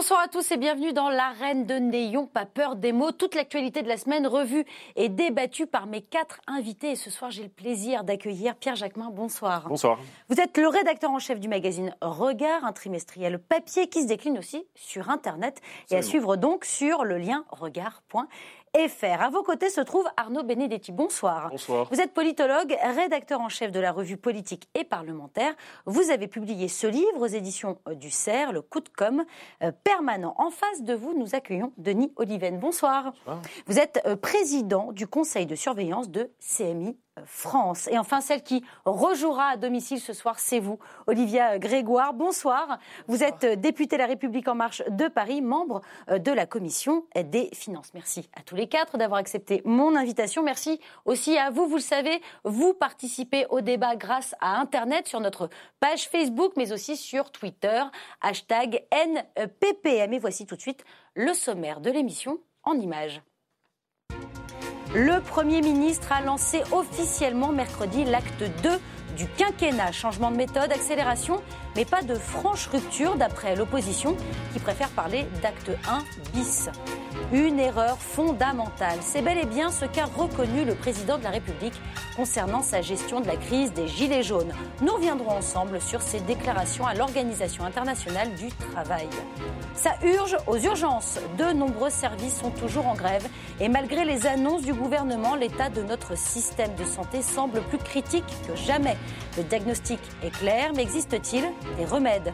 Bonsoir à tous et bienvenue dans l'arène de Néon. Pas peur des mots. Toute l'actualité de la semaine revue et débattue par mes quatre invités. Et ce soir, j'ai le plaisir d'accueillir Pierre Jacquemin. Bonsoir. Bonsoir. Vous êtes le rédacteur en chef du magazine Regard, un trimestriel papier qui se décline aussi sur Internet et à suivre donc sur le lien regard.fr. FR. À vos côtés se trouve Arnaud Benedetti. Bonsoir. Bonsoir. Vous êtes politologue, rédacteur en chef de la revue politique et parlementaire. Vous avez publié ce livre aux éditions du CERF, le coup de com' euh, permanent. En face de vous, nous accueillons Denis Oliven. Bonsoir. Bonsoir. Vous êtes euh, président du conseil de surveillance de CMI France. Et enfin, celle qui rejouera à domicile ce soir, c'est vous, Olivia Grégoire. Bonsoir. Vous êtes députée La République En Marche de Paris, membre de la commission des finances. Merci à tous les quatre d'avoir accepté mon invitation. Merci aussi à vous. Vous le savez, vous participez au débat grâce à Internet sur notre page Facebook, mais aussi sur Twitter, hashtag NPPM. Et voici tout de suite le sommaire de l'émission en images. Le Premier ministre a lancé officiellement mercredi l'acte 2 du quinquennat. Changement de méthode, accélération, mais pas de franche rupture d'après l'opposition qui préfère parler d'acte 1 bis. Une erreur fondamentale. C'est bel et bien ce qu'a reconnu le président de la République concernant sa gestion de la crise des Gilets jaunes. Nous reviendrons ensemble sur ses déclarations à l'Organisation internationale du travail. Ça urge aux urgences. De nombreux services sont toujours en grève et malgré les annonces du gouvernement, l'état de notre système de santé semble plus critique que jamais. Le diagnostic est clair, mais existe-t-il des remèdes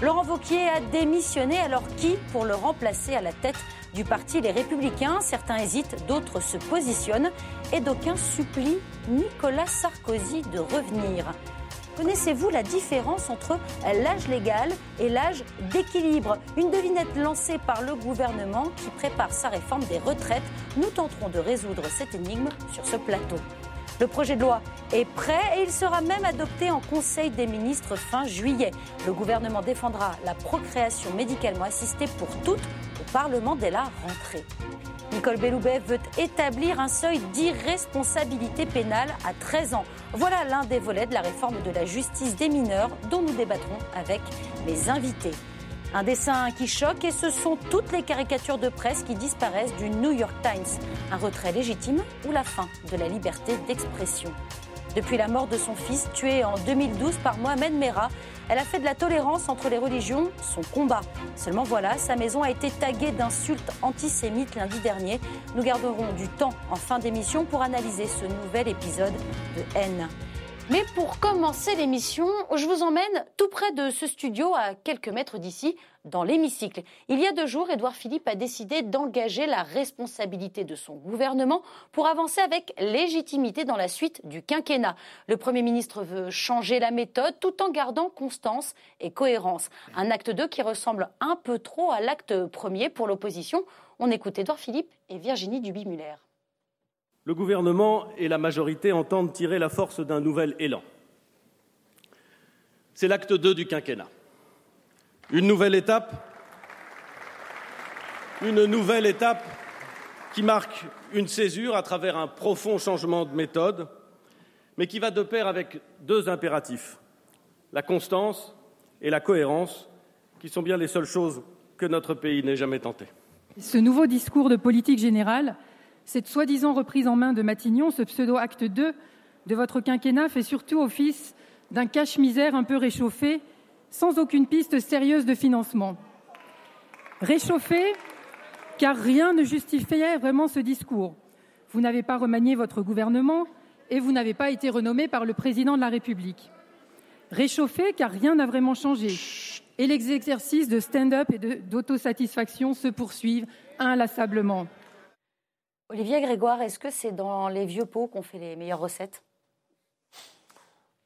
Laurent Vauquier a démissionné, alors qui pour le remplacer à la tête du parti Les Républicains? Certains hésitent, d'autres se positionnent et d'aucuns supplient Nicolas Sarkozy de revenir. Connaissez-vous la différence entre l'âge légal et l'âge d'équilibre? Une devinette lancée par le gouvernement qui prépare sa réforme des retraites. Nous tenterons de résoudre cette énigme sur ce plateau. Le projet de loi est prêt et il sera même adopté en Conseil des ministres fin juillet. Le gouvernement défendra la procréation médicalement assistée pour toutes au Parlement dès la rentrée. Nicole Belloubet veut établir un seuil d'irresponsabilité pénale à 13 ans. Voilà l'un des volets de la réforme de la justice des mineurs dont nous débattrons avec mes invités. Un dessin qui choque et ce sont toutes les caricatures de presse qui disparaissent du New York Times. Un retrait légitime ou la fin de la liberté d'expression. Depuis la mort de son fils, tué en 2012 par Mohamed Merah, elle a fait de la tolérance entre les religions son combat. Seulement voilà, sa maison a été taguée d'insultes antisémites lundi dernier. Nous garderons du temps en fin d'émission pour analyser ce nouvel épisode de haine. Mais pour commencer l'émission, je vous emmène tout près de ce studio, à quelques mètres d'ici, dans l'hémicycle. Il y a deux jours, Édouard Philippe a décidé d'engager la responsabilité de son gouvernement pour avancer avec légitimité dans la suite du quinquennat. Le Premier ministre veut changer la méthode tout en gardant constance et cohérence. Un acte 2 qui ressemble un peu trop à l'acte premier pour l'opposition. On écoute Édouard Philippe et Virginie Duby-Muller. Le gouvernement et la majorité entendent tirer la force d'un nouvel élan. C'est l'acte 2 du quinquennat. Une nouvelle étape, une nouvelle étape qui marque une césure à travers un profond changement de méthode, mais qui va de pair avec deux impératifs, la constance et la cohérence, qui sont bien les seules choses que notre pays n'ait jamais tentées. Ce nouveau discours de politique générale cette soi-disant reprise en main de Matignon, ce pseudo-acte 2 de votre quinquennat fait surtout office d'un cache-misère un peu réchauffé, sans aucune piste sérieuse de financement. Réchauffé, car rien ne justifiait vraiment ce discours. Vous n'avez pas remanié votre gouvernement et vous n'avez pas été renommé par le président de la République. Réchauffé, car rien n'a vraiment changé. Et les exercices de stand-up et d'autosatisfaction se poursuivent inlassablement. Olivier Grégoire, est-ce que c'est dans les vieux pots qu'on fait les meilleures recettes?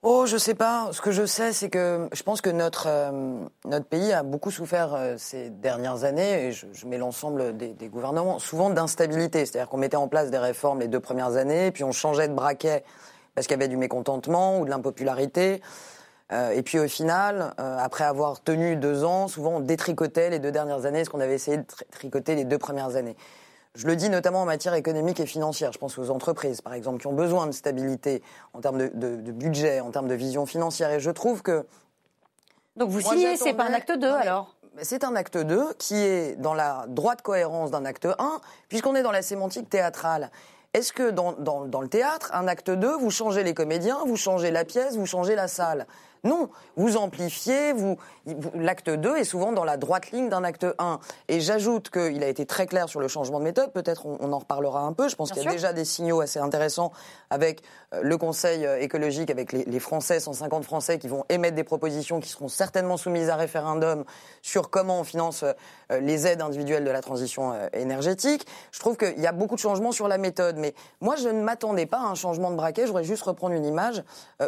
Oh, je sais pas. Ce que je sais, c'est que je pense que notre euh, notre pays a beaucoup souffert euh, ces dernières années, et je, mets l'ensemble des, des, gouvernements, souvent d'instabilité. C'est-à-dire qu'on mettait en place des réformes les deux premières années, puis on changeait de braquet parce qu'il y avait du mécontentement ou de l'impopularité. Euh, et puis au final, après avoir tenu deux ans, souvent on détricotait les deux dernières années, ce qu'on avait essayé de tricoter les deux premières années. Je le dis notamment en matière économique et financière. Je pense aux entreprises, par exemple, qui ont besoin de stabilité en termes de, de, de budget, en termes de vision financière. Et je trouve que. Donc vous signez, c'est pas un acte 2 alors? C'est un acte 2 qui est dans la droite cohérence d'un acte 1, puisqu'on est dans la sémantique théâtrale. Est-ce que dans, dans, le théâtre, un acte 2, vous changez les comédiens, vous changez la pièce, vous changez la salle? Non, vous amplifiez, vous, l'acte 2 est souvent dans la droite ligne d'un acte 1. Et j'ajoute qu'il a été très clair sur le changement de méthode, peut-être on, en reparlera un peu, je pense qu'il y a déjà des signaux assez intéressants avec euh, le Conseil euh, écologique, avec les, les, Français, 150 Français qui vont émettre des propositions qui seront certainement soumises à référendum sur comment on finance euh, les aides individuelles de la transition énergétique. Je trouve qu'il y a beaucoup de changements sur la méthode, mais moi je ne m'attendais pas à un changement de braquet, je voudrais juste reprendre une image.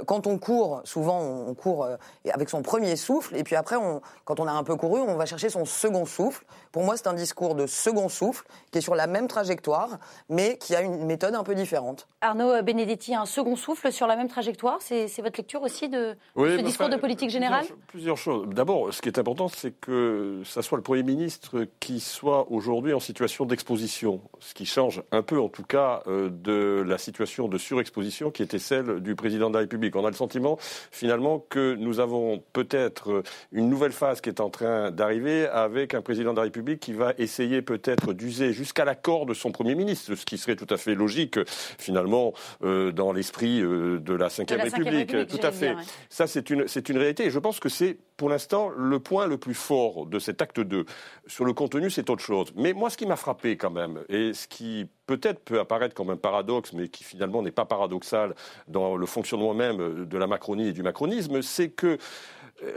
Quand on court, souvent on court avec son premier souffle, et puis après, quand on a un peu couru, on va chercher son second souffle. Pour moi, c'est un discours de second souffle qui est sur la même trajectoire, mais qui a une méthode un peu différente. Arnaud Benedetti, un second souffle sur la même trajectoire, c'est votre lecture aussi de ce discours de politique générale plusieurs, choses. D'abord, ce qui est important, c'est que ça soit le Premier ministre qui soit aujourd'hui en situation d'exposition, ce qui change un peu, en tout cas, euh, de la situation de surexposition qui était celle du président de la République. On a le sentiment, finalement, que nous avons peut-être une nouvelle phase qui est en train d'arriver avec un président de la République qui va essayer peut-être d'user jusqu'à l'accord de son Premier ministre, ce qui serait tout à fait logique finalement euh, dans l'esprit euh, de la Ve République. Tout à fait. Ça, c'est une, c'est une réalité. Et je pense que c'est pour l'instant le point le plus fort de cet acte 2. Sur le contenu, c'est autre chose. Mais moi, ce qui m'a frappé quand même, et ce qui peut-être peut apparaître comme un paradoxe, mais qui finalement n'est pas paradoxal dans le fonctionnement même de la Macronie et du macronisme, c'est que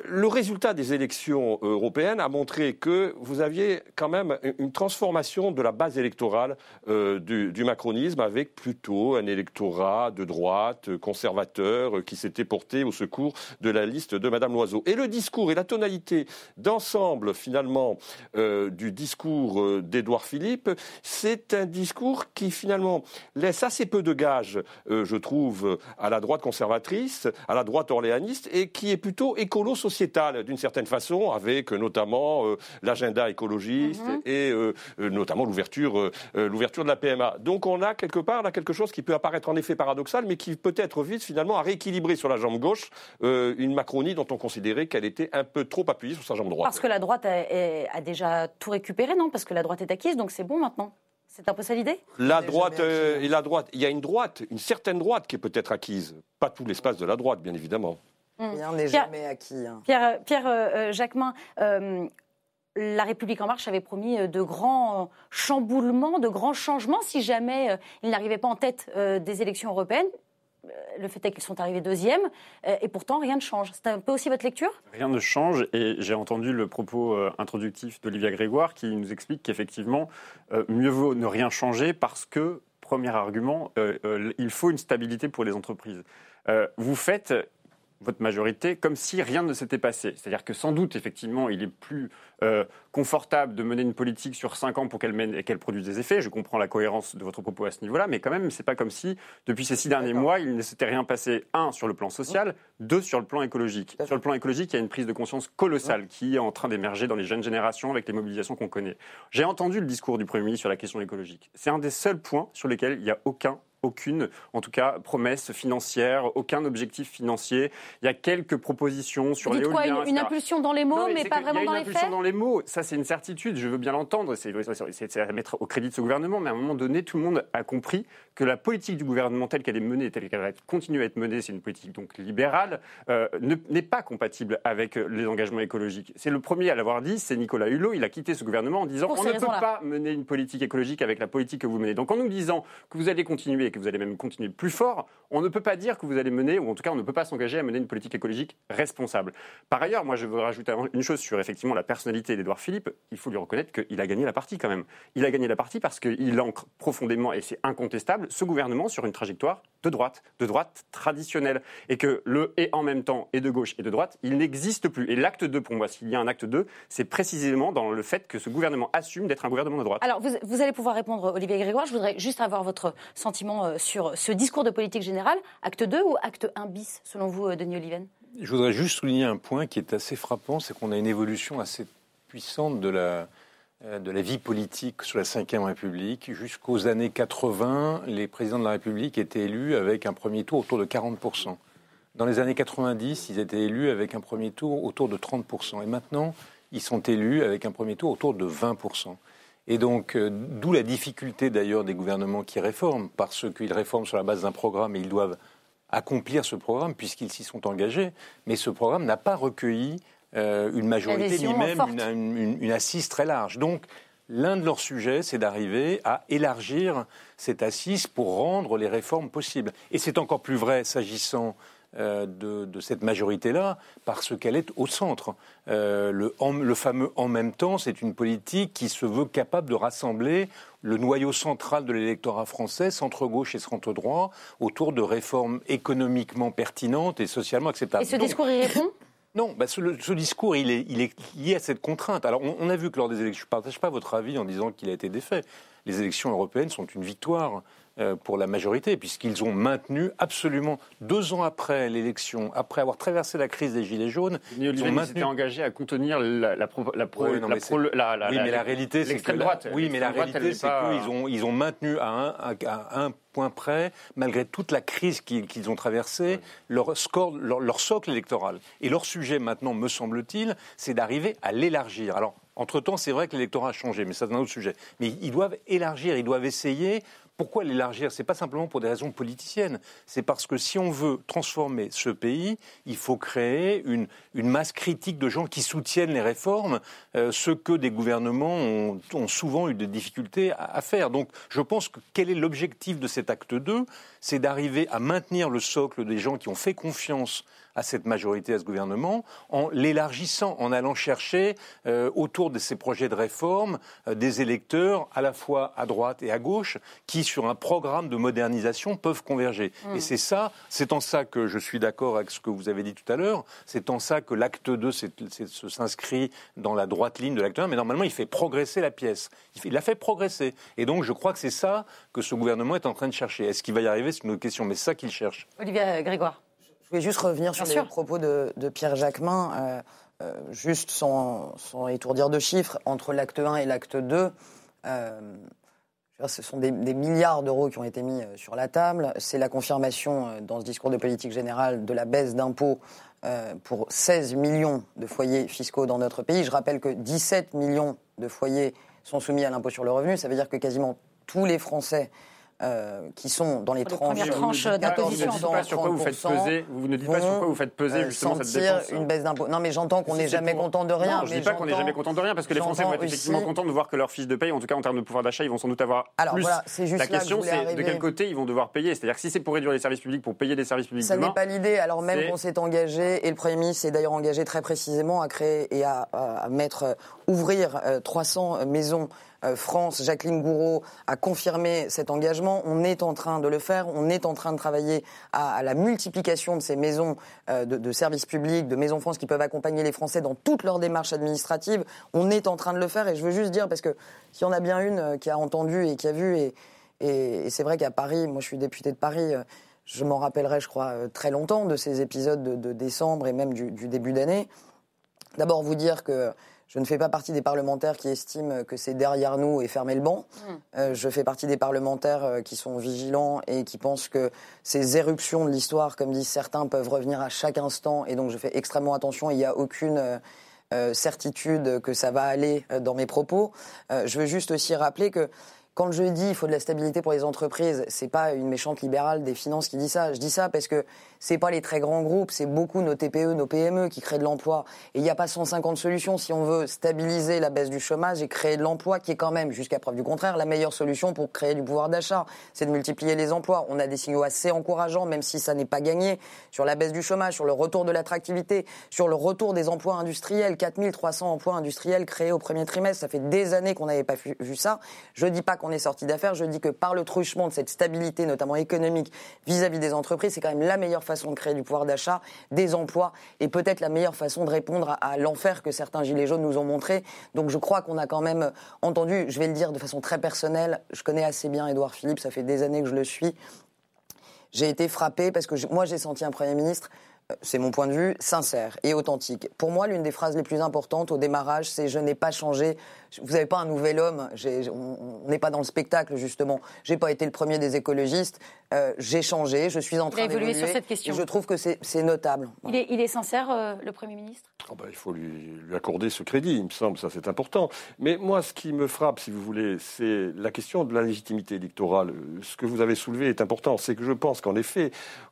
le résultat des élections européennes a montré que vous aviez quand même une transformation de la base électorale euh, du, macronisme avec plutôt un électorat de droite, conservateur, qui s'était porté au secours de la liste de Madame Loiseau. Et le discours et la tonalité d'ensemble, finalement, euh, du discours euh, d'Édouard Philippe, c'est un discours qui, finalement, laisse assez peu de gages, je trouve, à la droite conservatrice, à la droite orléaniste, et qui est plutôt écolo sociétale d'une certaine façon, avec euh, notamment euh, l'agenda écologiste mhm. et euh, notamment l'ouverture, l'ouverture de la PMA. Donc on a quelque part là quelque chose qui peut apparaître en effet paradoxal, mais qui peut-être vise finalement à rééquilibrer sur la jambe gauche une Macronie dont on considérait qu'elle était un peu trop appuyée sur sa jambe droite. Parce que la droite a, déjà tout récupéré, non? Parce que la droite est acquise, donc c'est bon maintenant. C'est un peu ça l'idée? La droite et la droite, il y a une droite, une certaine droite qui est peut-être acquise, pas tout l'espace de la droite, bien évidemment. Mm. Rien n'est jamais acquis. Hein. Pierre, Pierre euh, euh, Jacquemin, euh, la République en marche avait promis de grands chamboulements, de grands changements si jamais il n'arrivait pas en tête des élections européennes. Le fait est qu'ils sont arrivés deuxième, et pourtant rien ne change. C'est un peu aussi votre lecture? Rien ne change, et j'ai entendu le propos introductif d'Olivia Grégoire qui nous explique qu'effectivement, mieux vaut ne rien changer parce que, premier argument, il faut une stabilité pour les entreprises. vous faites votre majorité comme si rien ne s'était passé. C'est-à-dire que sans doute, effectivement, il est plus euh, confortable de mener une politique sur cinq ans pour qu'elle mène et qu'elle produise des effets. Je comprends la cohérence de votre propos à ce niveau-là, mais quand même, c'est pas comme si depuis ces six derniers mois, il ne s'était rien passé. Un sur le plan social, deux sur le plan écologique. Sur le plan écologique, il y a une prise de conscience colossale qui est en train d'émerger dans les jeunes générations avec les mobilisations qu'on connaît. J'ai entendu le discours du Premier ministre sur la question écologique. C'est un des seuls points sur lesquels il n'y a aucun aucune, en tout cas, promesse financière, aucun objectif financier. Il y a quelques propositions sur les quoi, une, une, impulsion dans les mots, mais, pas vraiment dans les faits. Une impulsion dans les mots, ça c'est une certitude. Je veux bien l'entendre. C'est à mettre au crédit de ce gouvernement, mais à un moment donné, tout le monde a compris que la politique du gouvernement telle qu'elle est menée, telle qu'elle va continuer à être menée, c'est une politique donc libérale, euh, n'est pas compatible avec les engagements écologiques. C'est le premier à l'avoir dit, c'est Nicolas Hulot. Il a quitté ce gouvernement en disant on ne peut pas mener une politique écologique avec la politique que vous menez. Donc en nous disant que vous allez continuer et que vous allez même continuer plus fort, on ne peut pas dire que vous allez mener, ou en tout cas on ne peut pas s'engager à mener une politique écologique responsable. Par ailleurs, moi je veux rajouter une chose sur effectivement la personnalité d'Edouard Philippe. Il faut lui reconnaître qu'il a gagné la partie quand même. Il a gagné la partie parce qu'il ancre profondément, et c'est incontestable, ce gouvernement sur une trajectoire de droite, de droite traditionnelle. Et que le et en même temps et de gauche et de droite, il n'existe plus. Et l'acte 2, pour moi, s'il y a un acte 2, c'est précisément dans le fait que ce gouvernement assume d'être un gouvernement de droite. Alors vous, vous allez pouvoir répondre, Olivier Grégoire. Je voudrais juste avoir votre sentiment euh, sur ce discours de politique générale, acte 2 ou acte 1 bis, selon vous, euh, Denis Oliven? Je voudrais juste souligner un point qui est assez frappant, c'est qu'on a une évolution assez puissante de la, euh, de la vie politique sous la Ve République. Jusqu'aux années 80, les présidents de la République étaient élus avec un premier tour autour de 40%. Dans les années 90, ils étaient élus avec un premier tour autour de 30%. Et maintenant, ils sont élus avec un premier tour autour de 20%. Et donc, euh, d'où la difficulté d'ailleurs des gouvernements qui réforment, parce qu'ils réforment sur la base d'un programme et ils doivent accomplir ce programme puisqu'ils s'y sont engagés. Mais ce programme n'a pas recueilli euh, une majorité ni même une, une, assise très large. Donc, l'un de leurs sujets, c'est d'arriver à élargir cette assise pour rendre les réformes possibles. Et c'est encore plus vrai s'agissant euh, de, cette majorité-là parce qu'elle est au centre. Euh, le, le, fameux en même temps, c'est une politique qui se veut capable de rassembler le noyau central de l'électorat français, centre-gauche et centre-droit, autour de réformes économiquement pertinentes et socialement acceptables. Et ce discours y répond? Non, bah ce, discours, il est, il est, lié à cette contrainte. Alors, on, on a vu que lors des élections, je ne partage pas votre avis en disant qu'il a été défait. Les élections européennes sont une victoire pour la majorité, puisqu'ils ont maintenu absolument deux ans après l'élection, après avoir traversé la crise des Gilets jaunes, ils ont maintenu... engagé à contenir la, la, pro, la, pro, oui, la, oui, mais la réalité, c'est que droite, oui, mais la réalité, c'est qu'ils ont ils ont maintenu à un, à un point près, malgré toute la crise qu'ils ont traversée, leur score, leur, leur socle électoral. Et leur sujet maintenant, me semble-t-il, c'est d'arriver à l'élargir. Alors entre-temps, c'est vrai que l'électorat a changé, mais c'est un autre sujet. Mais ils doivent élargir, ils doivent essayer pourquoi l'élargir? Ce n'est pas simplement pour des raisons politiciennes. C'est parce que si on veut transformer ce pays, il faut créer une, masse critique de gens qui soutiennent les réformes, euh, ce que des gouvernements ont, souvent eu des difficultés à, à, faire. Donc je pense que quel est l'objectif de cet acte 2 C'est d'arriver à maintenir le socle des gens qui ont fait confiance à cette majorité, à ce gouvernement, en l'élargissant, en allant chercher euh, autour de ces projets de réforme euh, des électeurs à la fois à droite et à gauche qui, sur un programme de modernisation, peuvent converger. Mm. Et c'est ça, c'est en ça que je suis d'accord avec ce que vous avez dit tout à l'heure, c'est en ça que l'acte 2 s'inscrit dans la droite ligne de l'acte 1, mais normalement il fait progresser la pièce. Il l'a fait progresser. Et donc je crois que c'est ça que ce gouvernement est en train de chercher. Est-ce qu'il va y arriver? C'est une autre question, mais c'est ça qu'il cherche. Olivier Grégoire. Je voulais juste revenir sur les propos de, Pierre Jacquemin, euh, euh, juste sans, étourdir de chiffres, entre l'acte 1 et l'acte 2. Euh, ce sont des, milliards d'euros qui ont été mis sur la table. C'est la confirmation dans ce discours de politique générale de la baisse d'impôts pour 16 millions de foyers fiscaux dans notre pays. Je rappelle que 17 millions de foyers sont soumis à l'impôt sur le revenu. Ça veut dire que quasiment tous les Français euh, qui sont dans les tranches, d'imposition. Vous, ne sur quoi vous faites peser, vous ne dites pas sur quoi vous faites peser justement cette dépense. une baisse d'impôt. Non, mais j'entends qu'on n'est jamais content de rien. Non, je ne dis pas qu'on n'est jamais content de rien, parce que les Français vont être effectivement contents de voir que leur fiche de paye, en tout cas en termes de pouvoir d'achat, ils vont sans doute avoir Alors, plus. Voilà, juste La question, c'est de quel côté ils vont devoir payer. C'est-à-dire que si c'est pour réduire les services publics, pour payer des services publics Ça n'est pas l'idée, alors même qu'on s'est engagé, et le Premier ministre s'est d'ailleurs engagé très précisément à créer et à, mettre, ouvrir 300 euh, maisons euh, France, Jacqueline Gouraud a confirmé cet engagement. On est en train de le faire. On est en train de travailler à, la multiplication de ces maisons euh, de, services publics, de maisons France qui peuvent accompagner les Français dans toutes leurs démarches administratives. On est en train de le faire. Et je veux juste dire, parce que y en a bien une euh, qui a entendu et qui a vu, et, c'est vrai qu'à Paris, moi je suis député de Paris, je m'en rappellerai, je crois, très longtemps de ces épisodes de, décembre et même du début d'année. D'abord vous dire que je ne fais pas partie des parlementaires qui estiment que c'est derrière nous et fermer le banc. Hmm. Euh, je fais partie des parlementaires euh, qui sont vigilants et qui pensent que ces éruptions de l'histoire, comme disent certains, peuvent revenir à chaque instant. Et donc je fais extrêmement attention. Il n'y a aucune euh, certitude que ça va aller dans mes propos. je veux juste aussi rappeler que quand je dis il faut de la stabilité pour les entreprises, c'est pas une méchante libérale des finances qui dit ça. Je dis ça parce que c'est pas les très grands groupes, c'est beaucoup nos TPE, nos PME qui créent de l'emploi. Et il n'y a pas 150 solutions si on veut stabiliser la baisse du chômage et créer de l'emploi, qui est quand même, jusqu'à preuve du contraire, la meilleure solution pour créer du pouvoir d'achat. C'est de multiplier les emplois. On a des signaux assez encourageants, même si ça n'est pas gagné, sur la baisse du chômage, sur le retour de l'attractivité, sur le retour des emplois industriels. 4300 emplois industriels créés au premier trimestre. Ça fait des années qu'on n'avait pas vu ça. Je dis pas qu'on est sorti d'affaires. Je dis que par le truchement de cette stabilité, notamment économique, vis-à-vis des entreprises, c'est quand même la meilleure façon de créer du pouvoir d'achat, des emplois, et peut-être la meilleure façon de répondre à, l'enfer que certains gilets jaunes nous ont montré. Donc je crois qu'on a quand même entendu, je vais le dire de façon très personnelle, je connais assez bien Édouard Philippe, ça fait des années que je le suis. J'ai été frappé parce que moi j'ai senti un Premier ministre c'est mon point de vue, sincère et authentique. Pour moi, l'une des phrases les plus importantes au démarrage, c'est je n'ai pas changé. Vous n'avez pas un nouvel homme. On n'est pas dans le spectacle justement. J'ai pas été le premier des écologistes. Euh, j'ai changé. Je suis en train d'évoluer sur cette question. Et je trouve que c'est notable. Il, est, il, est, sincère, euh, le Premier ministre? Oh ben, Il faut lui, lui, accorder ce crédit, il me semble, ça c'est important. Mais moi, ce qui me frappe, si vous voulez, c'est la question de la légitimité électorale. Ce que vous avez soulevé est important. C'est que je pense qu'en effet,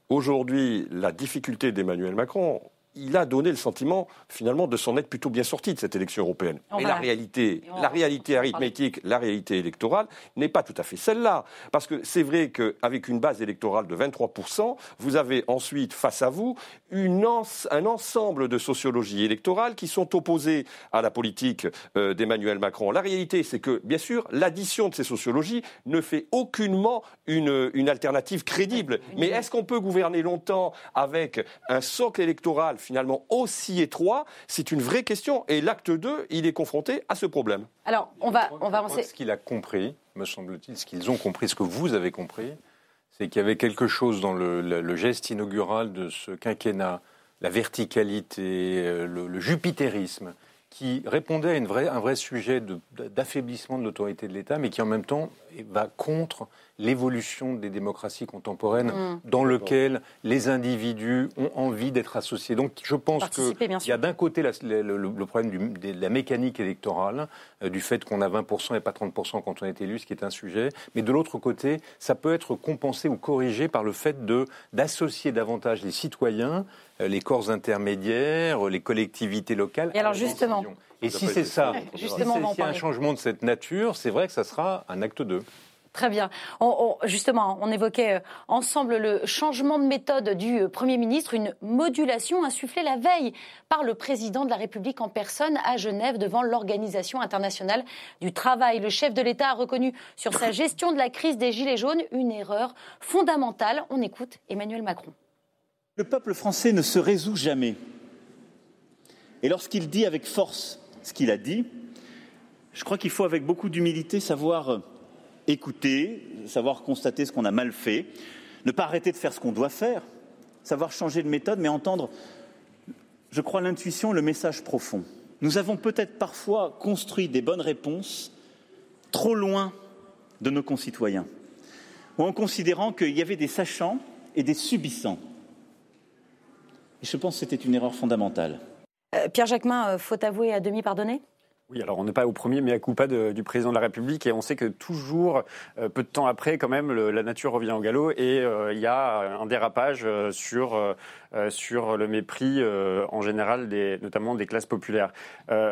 Aujourd'hui, la difficulté d'Emmanuel Macron, il a donné le sentiment, finalement, de s'en être plutôt bien sorti de cette élection européenne. Mais la réalité, la réalité arithmétique, la réalité électorale n'est pas tout à fait celle-là. Parce que c'est vrai qu'avec une base électorale de 23%, vous avez ensuite face à vous une un ensemble de sociologies électorales qui sont opposées à la politique euh, d'Emmanuel Macron. La réalité, c'est que, bien sûr, l'addition de ces sociologies ne fait aucunement une, une alternative crédible. Mais est-ce qu'on peut gouverner longtemps avec un socle électoral finalement aussi étroit C'est une vraie question. Et l'acte 2, il est confronté à ce problème. Alors, on va, on va avancer. Ce qu'il a compris, me semble-t-il, ce qu'ils ont compris, ce que vous avez compris, c'est qu'il y avait quelque chose dans le, geste inaugural de ce quinquennat, la verticalité, euh, le, jupitérisme, qui répondait à une vraie, un vrai sujet d'affaiblissement de l'autorité de l'État, mais qui en même temps va contre l'évolution des démocraties contemporaines mm. dans lequel les individus ont envie d'être associés. Donc je pense qu'il y a d'un côté le, problème de la mécanique électorale, euh, du fait qu'on a 20% et pas 30% quand on est élu, ce qui est un sujet, mais de l'autre côté, ça peut être compensé ou corrigé par le fait de d'associer davantage les citoyens, euh, les corps intermédiaires, les collectivités locales. Et alors justement, et si c'est ça, si c'est un changement de cette nature, c'est vrai que ça sera un acte 2. Très bien. justement, on évoquait euh, ensemble le changement de méthode du euh, Premier ministre, une modulation insufflée la veille par le président de la République en personne à Genève devant l'Organisation internationale du travail. Le chef de l'État a reconnu sur sa gestion de la crise des Gilets jaunes une erreur fondamentale. On écoute Emmanuel Macron. Le peuple français ne se résout jamais. Et lorsqu'il dit avec force ce qu'il a dit, je crois qu'il faut avec beaucoup d'humilité savoir écouter, savoir constater ce qu'on a mal fait, ne pas arrêter de faire ce qu'on doit faire, savoir changer de méthode, mais entendre, je crois, l'intuition, le message profond. Nous avons peut-être parfois construit des bonnes réponses trop loin de nos concitoyens, ou en considérant qu'il y avait des sachants et des subissants. Et je pense que c'était une erreur fondamentale. Euh, Pierre Jacquemin, euh, faut avouer à demi pardonner oui, alors on n'est pas au premier, mais à coup pas du président de la République, et on sait que toujours, euh, peu de temps après, quand même, la nature revient au galop, et euh, il y a un dérapage euh, sur, sur le mépris en général, des, notamment des classes populaires.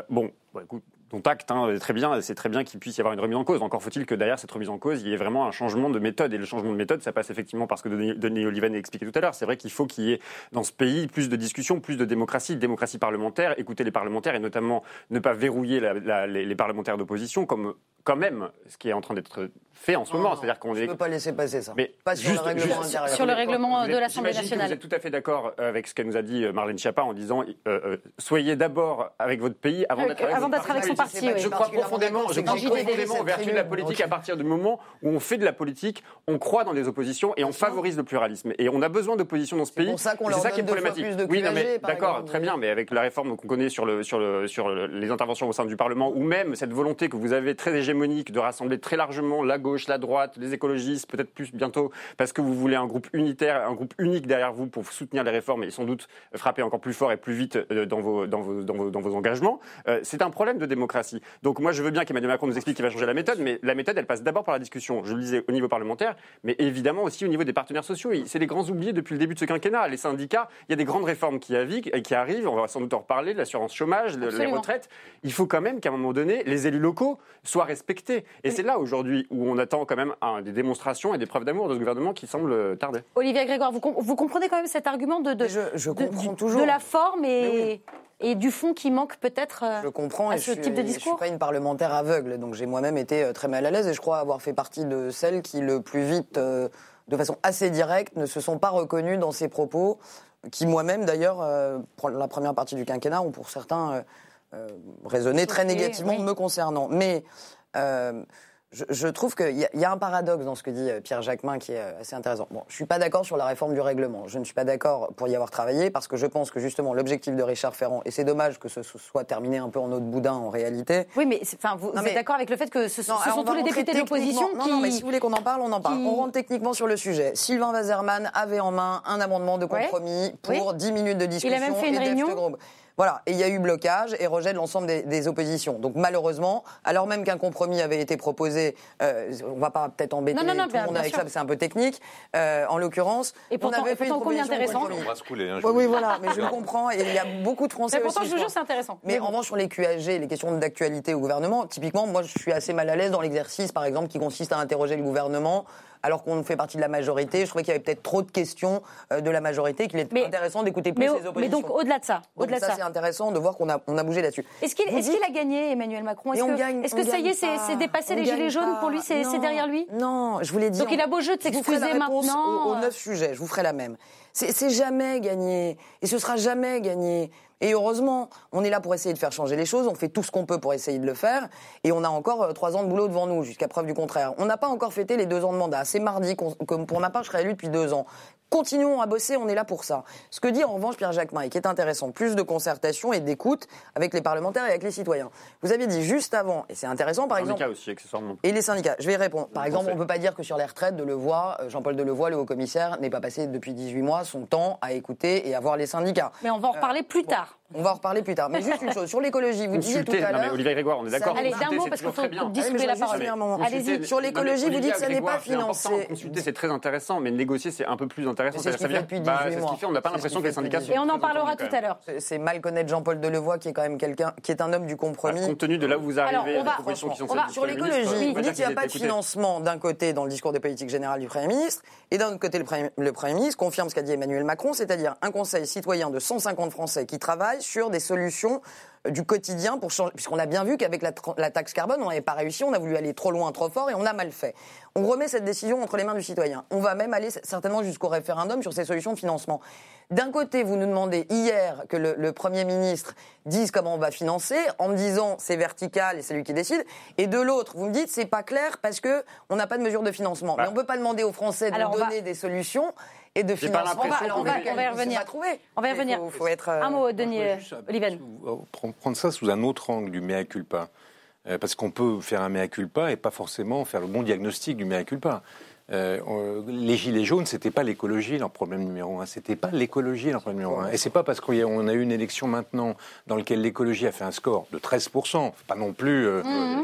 bon, bah, écoute, contact, hein, très bien, c'est très bien qu'il puisse y avoir une remise en cause. Encore faut-il que derrière cette remise en cause, il y ait vraiment un changement de méthode. Et le changement de méthode, ça passe effectivement parce que Denis Olivan a expliqué tout à l'heure. C'est vrai qu'il faut qu'il y ait dans ce pays plus de discussion, plus de démocratie, démocratie parlementaire, écouter les parlementaires et notamment ne pas verrouiller les, les parlementaires d'opposition comme quand même ce qui est en train d'être fait en ce moment. C'est-à-dire qu'on est. ne peux pas laisser passer ça. Mais pas sur le règlement intérieur. Sur le règlement de l'Assemblée nationale. vous êtes tout à fait d'accord avec ce qu'elle nous a dit euh, Marlène Schiappa en disant euh, euh, soyez d'abord avec votre pays avant d'être avec, avant d'être avec son parti. Je crois profondément, je crois profondément au vertu de la politique à partir du moment où on fait de la politique, on croit dans des oppositions et on favorise le pluralisme. Et on a besoin d'opposition dans ce pays. C'est ça qui est problématique. Oui, non, mais d'accord, très bien, mais avec la réforme qu'on connaît sur le sur le sur les interventions au sein du Parlement ou même cette volonté que vous avez très hégémonique de rassembler très largement la gauche, la droite, les écologistes, peut-être plus bientôt, parce que vous voulez un groupe unitaire, un groupe unique derrière vous pour soutenir les réformes et sans doute frapper encore plus fort et plus vite euh, dans vos, dans vos, dans vos, dans vos engagements. Euh, c'est un problème de démocratie. Donc moi, je veux bien qu'Emmanuel Macron nous explique qu'il va changer la méthode, mais la méthode, elle passe d'abord par la discussion, je le disais, au niveau parlementaire, mais évidemment aussi au niveau des partenaires sociaux. C'est les grands oubliés depuis le début de ce quinquennat. Les syndicats, il y a des grandes réformes qui, qui arrivent, on va sans doute en reparler, l'assurance chômage, les retraites. Il faut quand même qu'à un moment donné, les élus locaux soient respectés. Et c'est là aujourd'hui où on attend quand même des démonstrations et des preuves d'amour de ce gouvernement qui semble tarder. Olivier Grégoire, vous, vous comprenez quand même cet argument de, de, je, comprends toujours. de la forme et, et du fond qui manque peut-être euh, je comprends à ce type de discours Je ne suis pas une parlementaire aveugle, donc j'ai moi-même été euh, très mal à l'aise et je crois avoir fait partie de celles qui, le plus vite, euh, de façon assez directe, ne se sont pas reconnues dans ces propos, qui moi-même d'ailleurs, la première partie du quinquennat, ont pour certains raisonné très négativement me concernant. Mais je, je trouve qu'il y, a- il y a un paradoxe dans ce que dit euh, Pierre Jacquemin qui est euh, assez intéressant. Bon, je suis pas d'accord sur la réforme du règlement. Je ne suis pas d'accord pour y avoir travaillé parce que je pense que justement l'objectif de Richard Ferrand, et c'est dommage que ce soit terminé un peu en autre boudin en réalité. Oui, mais enfin, vous, êtes d'accord avec le fait que ce, ce Non, alors, sont on tous les députés de l'opposition qui. Non, non, mais si vous voulez qu'on en parle, on en parle. qui- On rentre techniquement sur le sujet. Sylvain Wazerman avait en main un amendement de Ouais. compromis pour Oui. 10 minutes de discussion. même fait une et réunion. Voilà, et il y a eu blocage et rejet de l'ensemble des, des oppositions. Donc malheureusement, alors même qu'un compromis avait été proposé, euh, on va pas peut-être embêter Non, non, non, tout le monde bien avec sûr. ça, parce que c'est un peu technique. Euh, en l'occurrence, Et pourtant- on avait et fait une pourtant, combien proposition de intéressant. compromis. On va se couler. hein, je Oui, oui, voilà, mais je le comprends et il y a beaucoup de Français Mais pourtant, aussi, je vous jure, c'est intéressant. Mais en revanche, sur les QAG, les questions d'actualité au gouvernement, typiquement, moi, je suis assez mal à l'aise dans l'exercice, par exemple, qui consiste à interroger le gouvernement, alors qu'on fait partie de la majorité. Je trouvais qu'il y avait peut-être trop de questions euh, de la majorité, qu'il était Mais- intéressant d'écouter plus mais, les au- oppositions. mais donc, au-delà de ça, au-delà de ça, c'est intéressant de voir qu'on a, on a bougé là-dessus. Est-ce qu'il qu'il a gagné, Emmanuel Macron? Est-ce que, gagne- est-ce on que ça y est, c'est pas. c'est dépassé les gilets jaunes pas. pour lui? C'est derrière lui? Non, je vous l'ai dit. Donc il a beau jeu de s'excuser maintenant, aux euh. neuf sujets, je vous ferai la même. C'est jamais gagné. Et ce sera jamais gagné. Et heureusement, on est là pour essayer de faire changer les choses. On fait tout ce qu'on peut pour essayer de le faire. Et on a encore euh, trois ans de boulot devant nous, jusqu'à preuve du contraire. On n'a pas encore fêté les deux ans de mandat. C'est mardi, pour ma part, je serai élu depuis deux ans. Continuons à bosser, on est là pour ça. Ce que dit en revanche Pierre Jacquemin, et qui est intéressant, plus de concertation et d'écoute avec les parlementaires et avec les citoyens. Vous aviez dit juste avant, et c'est intéressant par exemple, Syndicat aussi, accessoirement. et les syndicats, je vais y répondre. Par exemple, on ne peut pas dire que sur les retraites de Levoix, euh, Jean-Paul Delevoye, le haut-commissaire, n'est pas passé depuis 18 mois son temps à écouter et à voir les syndicats. Mais on va en reparler plus tard. On va en reparler plus tard. Mais juste une chose, sur l'écologie, vous disiez tout à Non, mais l'heure... Olivier Grégoire, on est d'accord. Allez, d'un mot, parce distribuer Allez, mais la parole. Allez-y. Sur l'écologie, vous dites que ça n'est pas financé. Consulter, c'est très intéressant, mais négocier, c'est un peu plus intéressant. Mais c'est ce Ça qu'il veut fait dire- depuis bah, 18 c'est ce mois. fait, on n'a pas l'impression que les fait syndicats Et on en parlera tout à l'heure. C'est- mal connaître Jean-Paul Delevoye, qui est quand même quelqu'un, qui est un homme du compromis. Bah, Compte tenu de là où vous arrivez, les propositions qui sont Sur l'écologie, on vous va dites qu'il n'y a pas de financement d'un côté dans le discours de politique générale du Premier ministre, et d'un autre côté le Premier, le Premier ministre confirme ce qu'a dit Emmanuel Macron, c'est-à-dire un conseil citoyen de 150 Français qui travaillent sur des solutions euh, du quotidien pour changer, puisqu'on a bien vu qu'avec la, taxe carbone, on n'avait pas réussi, on a voulu aller trop loin, trop fort, et on a mal fait. On remet cette décision entre les mains du citoyen. On va même aller certainement jusqu'au référendum sur ces solutions de financement. D'un côté, vous nous demandez hier que le, le Premier ministre dise comment on va financer, en me disant c'est vertical et c'est lui qui décide, et de l'autre, vous me dites c'est pas clair parce que on n'a pas de mesure de financement. Bah. Mais on peut pas demander aux Français de Alors, nous va- donner des solutions et de pas financement. alors on va- on va y revenir. trouver. On va y Il revenir. faut, faut être. euh, Un mot, Denis euh, Oliven. euh, prendre- ça sous un autre angle du mea culpa. Euh, parce qu'on peut faire un mea culpa et pas forcément faire le bon diagnostic du mea culpa. Euh, on- les gilets jaunes, c'était pas l'écologie leur problème numéro un. C'était pas l'écologie leur problème numéro un. Et c'est pas parce qu'on a, eu une élection maintenant dans laquelle l'écologie a fait un score de 13% pas non plus. euh, euh,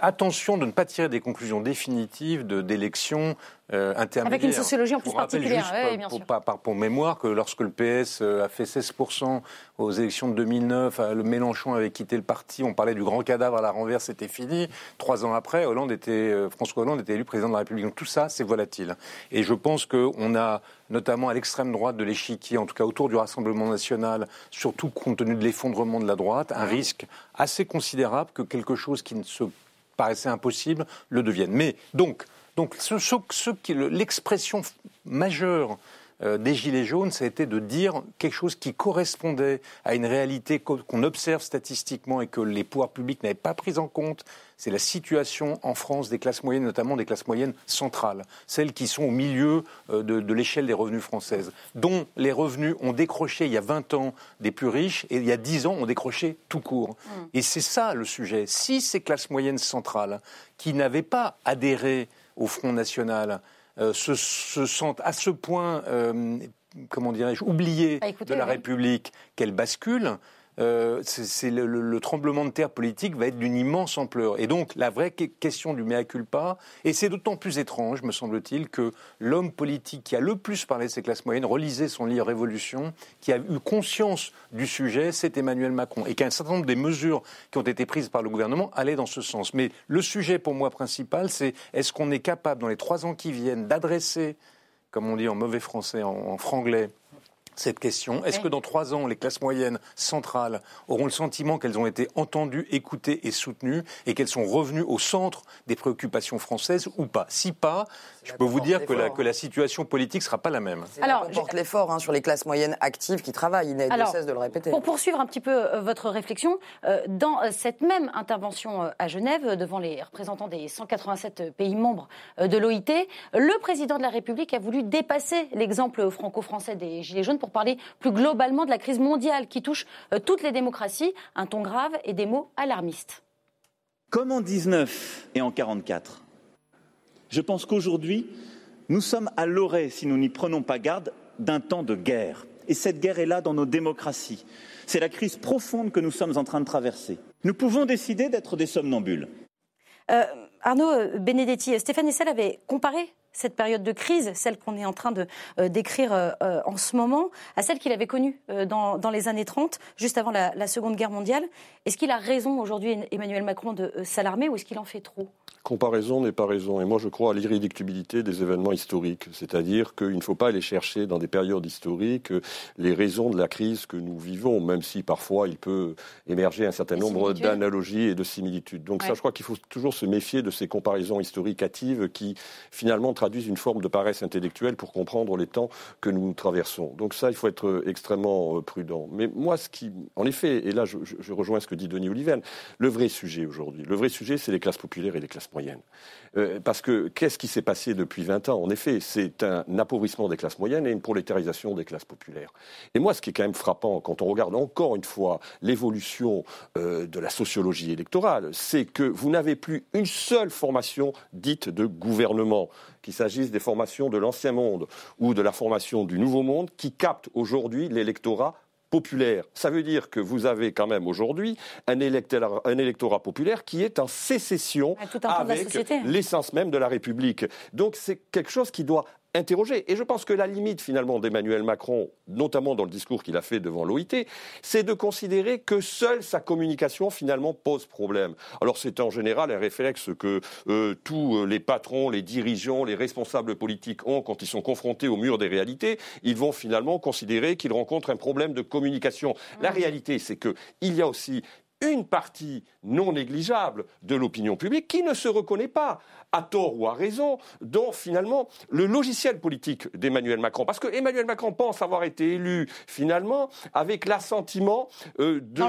Attention de ne pas tirer des conclusions définitives de d'élections euh. Avec une sociologie en plus particulière. juste, pour- bien pour, sûr. pas- par, pour mémoire que lorsque le PS euh, a fait 16% aux élections de 2009, euh, le Mélenchon avait quitté le parti, on parlait du grand cadavre à la renverse, c'était fini. Trois ans après, Hollande était, François Hollande était élu président de la République. Donc tout ça, c'est volatile. Et je pense qu'on a, notamment à l'extrême droite de l'échiquier, en tout cas autour du Rassemblement national, surtout compte tenu de l'effondrement de la droite, un risque assez considérable que quelque chose qui ne se paraissait impossible le devienne. Mais donc, donc ce, ce- ce qui- le- l'expression majeure euh, des Gilets jaunes, ça a été de dire quelque chose qui correspondait à une réalité qu'o- qu'on observe statistiquement et que les pouvoirs publics n'avaient pas prise en compte. C'est la situation en France des classes moyennes, notamment des classes moyennes centrales, celles qui sont au milieu euh, de, de l'échelle des revenus françaises, dont les revenus ont décroché il y a 20 ans des plus riches et il y a 10 ans ont décroché tout court. Et c'est ça le sujet. Si ces classes moyennes centrales, qui n'avaient pas adhéré au Front National, euh, se, se sentent à ce point, euh, comment dirais-je, oubliées Ah, écoutez, de la oui. République qu'elles basculent, euh, c'est le, le- le tremblement de terre politique va être d'une immense ampleur. Et donc la vraie que- question du mea culpa, et c'est d'autant plus étrange, me semble-t-il, que l'homme politique qui a le plus parlé de ces classes moyennes, relisait son livre Révolution, qui a eu conscience du sujet, c'est Emmanuel Macron, et qu'un certain nombre des mesures qui ont été prises par le gouvernement allaient dans ce sens. Mais le sujet pour moi principal, c'est est-ce qu'on est capable dans les trois ans qui viennent d'adresser, comme on dit en mauvais français, en franglais, cette question. Est-ce que dans trois ans, les classes moyennes centrales auront le sentiment qu'elles ont été entendues, écoutées et soutenues et qu'elles sont revenues au centre des préoccupations françaises ou pas? Si pas, je peux vous dire que la, que la situation politique ne sera pas la même. Alors, on porte l'effort hein, sur les classes moyennes actives qui travaillent. Il n'est de cesse de le répéter. Pour poursuivre un petit peu euh, votre réflexion, euh, dans euh, cette même intervention à Genève, devant les représentants des 187 pays membres de l'OIT, le président de la République a voulu dépasser l'exemple franco-français des Gilets jaunes pour parler plus globalement de la crise mondiale qui touche toutes les démocraties, un ton grave et des mots alarmistes. Comme en 19 et en 44, je pense qu'aujourd'hui, nous sommes à l'orée, si nous n'y prenons pas garde, d'un temps de guerre. Et cette guerre est là dans nos démocraties. C'est la crise profonde que nous sommes en train de traverser. Nous pouvons décider d'être des somnambules. Euh, Arnaud Benedetti, Stéphane Essel avait comparé cette période de crise, celle qu'on est en train de euh, décrire euh, en ce moment, à celle qu'il avait connue dans, les années 30, juste avant la, la Seconde Guerre mondiale. Est-ce qu'il a raison aujourd'hui, Emmanuel Macron, de s'alarmer ou est-ce qu'il en fait trop? Comparaison n'est pas raison. Et moi, je crois à l'irréductibilité des événements historiques. C'est-à-dire qu'il ne faut pas aller chercher dans des périodes historiques les raisons de la crise que nous vivons, même si parfois il peut émerger un certain nombre d'analogies et de similitudes. Donc ça, je crois qu'il faut toujours se méfier de ces comparaisons historiques hâtives qui, finalement, traduisent une forme de paresse intellectuelle pour comprendre les temps que nous traversons. Donc ça, il faut être extrêmement euh, prudent. Mais moi, ce qui, en effet, et là, je, rejoins ce que dit Denis Oliven, le vrai sujet aujourd'hui, le vrai sujet, c'est les classes populaires et les classes moyenne. Euh, parce que qu'est-ce qui s'est passé depuis 20 ans? En effet, c'est un appauvrissement des classes moyennes et une prolétarisation des classes populaires. Et moi, ce qui est quand même frappant, quand on regarde encore une fois l'évolution euh, de la sociologie électorale, c'est que vous n'avez plus une seule formation dite de gouvernement, qu'il s'agisse des formations de l'Ancien Monde ou de la formation du Nouveau Monde, qui capte aujourd'hui l'électorat populaire. Ça veut dire que vous avez quand même aujourd'hui un électorat, un électorat, populaire qui est en sécession avec l'essence même de la République. Donc c'est quelque chose qui doit interroger. Et je pense que la limite finalement d'Emmanuel Macron, notamment dans le discours qu'il a fait devant l'OIT, c'est de considérer que seule sa communication finalement pose problème. Alors c'est en général un réflexe que euh, tous les patrons, les dirigeants, les responsables politiques ont quand ils sont confrontés au mur des réalités. Ils vont finalement considérer qu'ils rencontrent un problème de communication. La mmh. réalité, c'est qu'il y a aussi une partie non négligeable de l'opinion publique qui ne se reconnaît pas, à tort ou à raison, dans finalement le logiciel politique d'Emmanuel Macron. Parce que Emmanuel Macron pense avoir été élu finalement avec l'assentiment euh, de,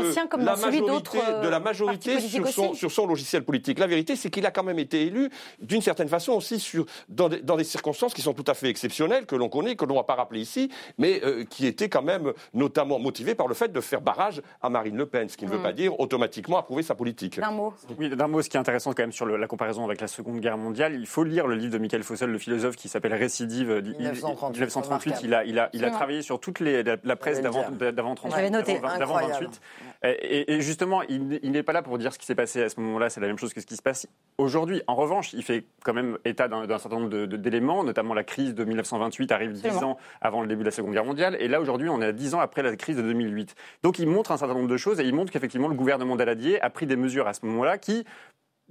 la majorité, de la majorité sur son, sur son, logiciel politique. La vérité, c'est qu'il a quand même été élu d'une certaine façon aussi sur, dans, des, dans, des, circonstances qui sont tout à fait exceptionnelles, que l'on connaît, que l'on ne va pas rappeler ici, mais euh, qui étaient quand même notamment motivées par le fait de faire barrage à Marine Le Pen, ce qui ne veut mm. pas dire automatiquement approuver sa politique. D'un mot. Oui, d'un mot, ce qui est intéressant quand même sur la comparaison avec la Seconde Guerre mondiale, il faut lire le livre de Michael Fossel, le philosophe, qui s'appelle Récidive 1938. Il, a, il, a, il a travaillé sur toute les, la, presse d'avant 28. Et, justement, il, n'est pas là pour dire ce qui s'est passé à ce moment-là, c'est la même chose que ce qui se passe aujourd'hui. En revanche, il fait quand même état d'un certain nombre d'éléments, notamment la crise de 1928 arrive dix ans avant le début de la Seconde Guerre mondiale, et là aujourd'hui on est à dix ans après la crise de 2008. Donc il montre un certain nombre de choses et il montre qu'effectivement le gouvernement Daladier a pris des mesures à ce moment-là qui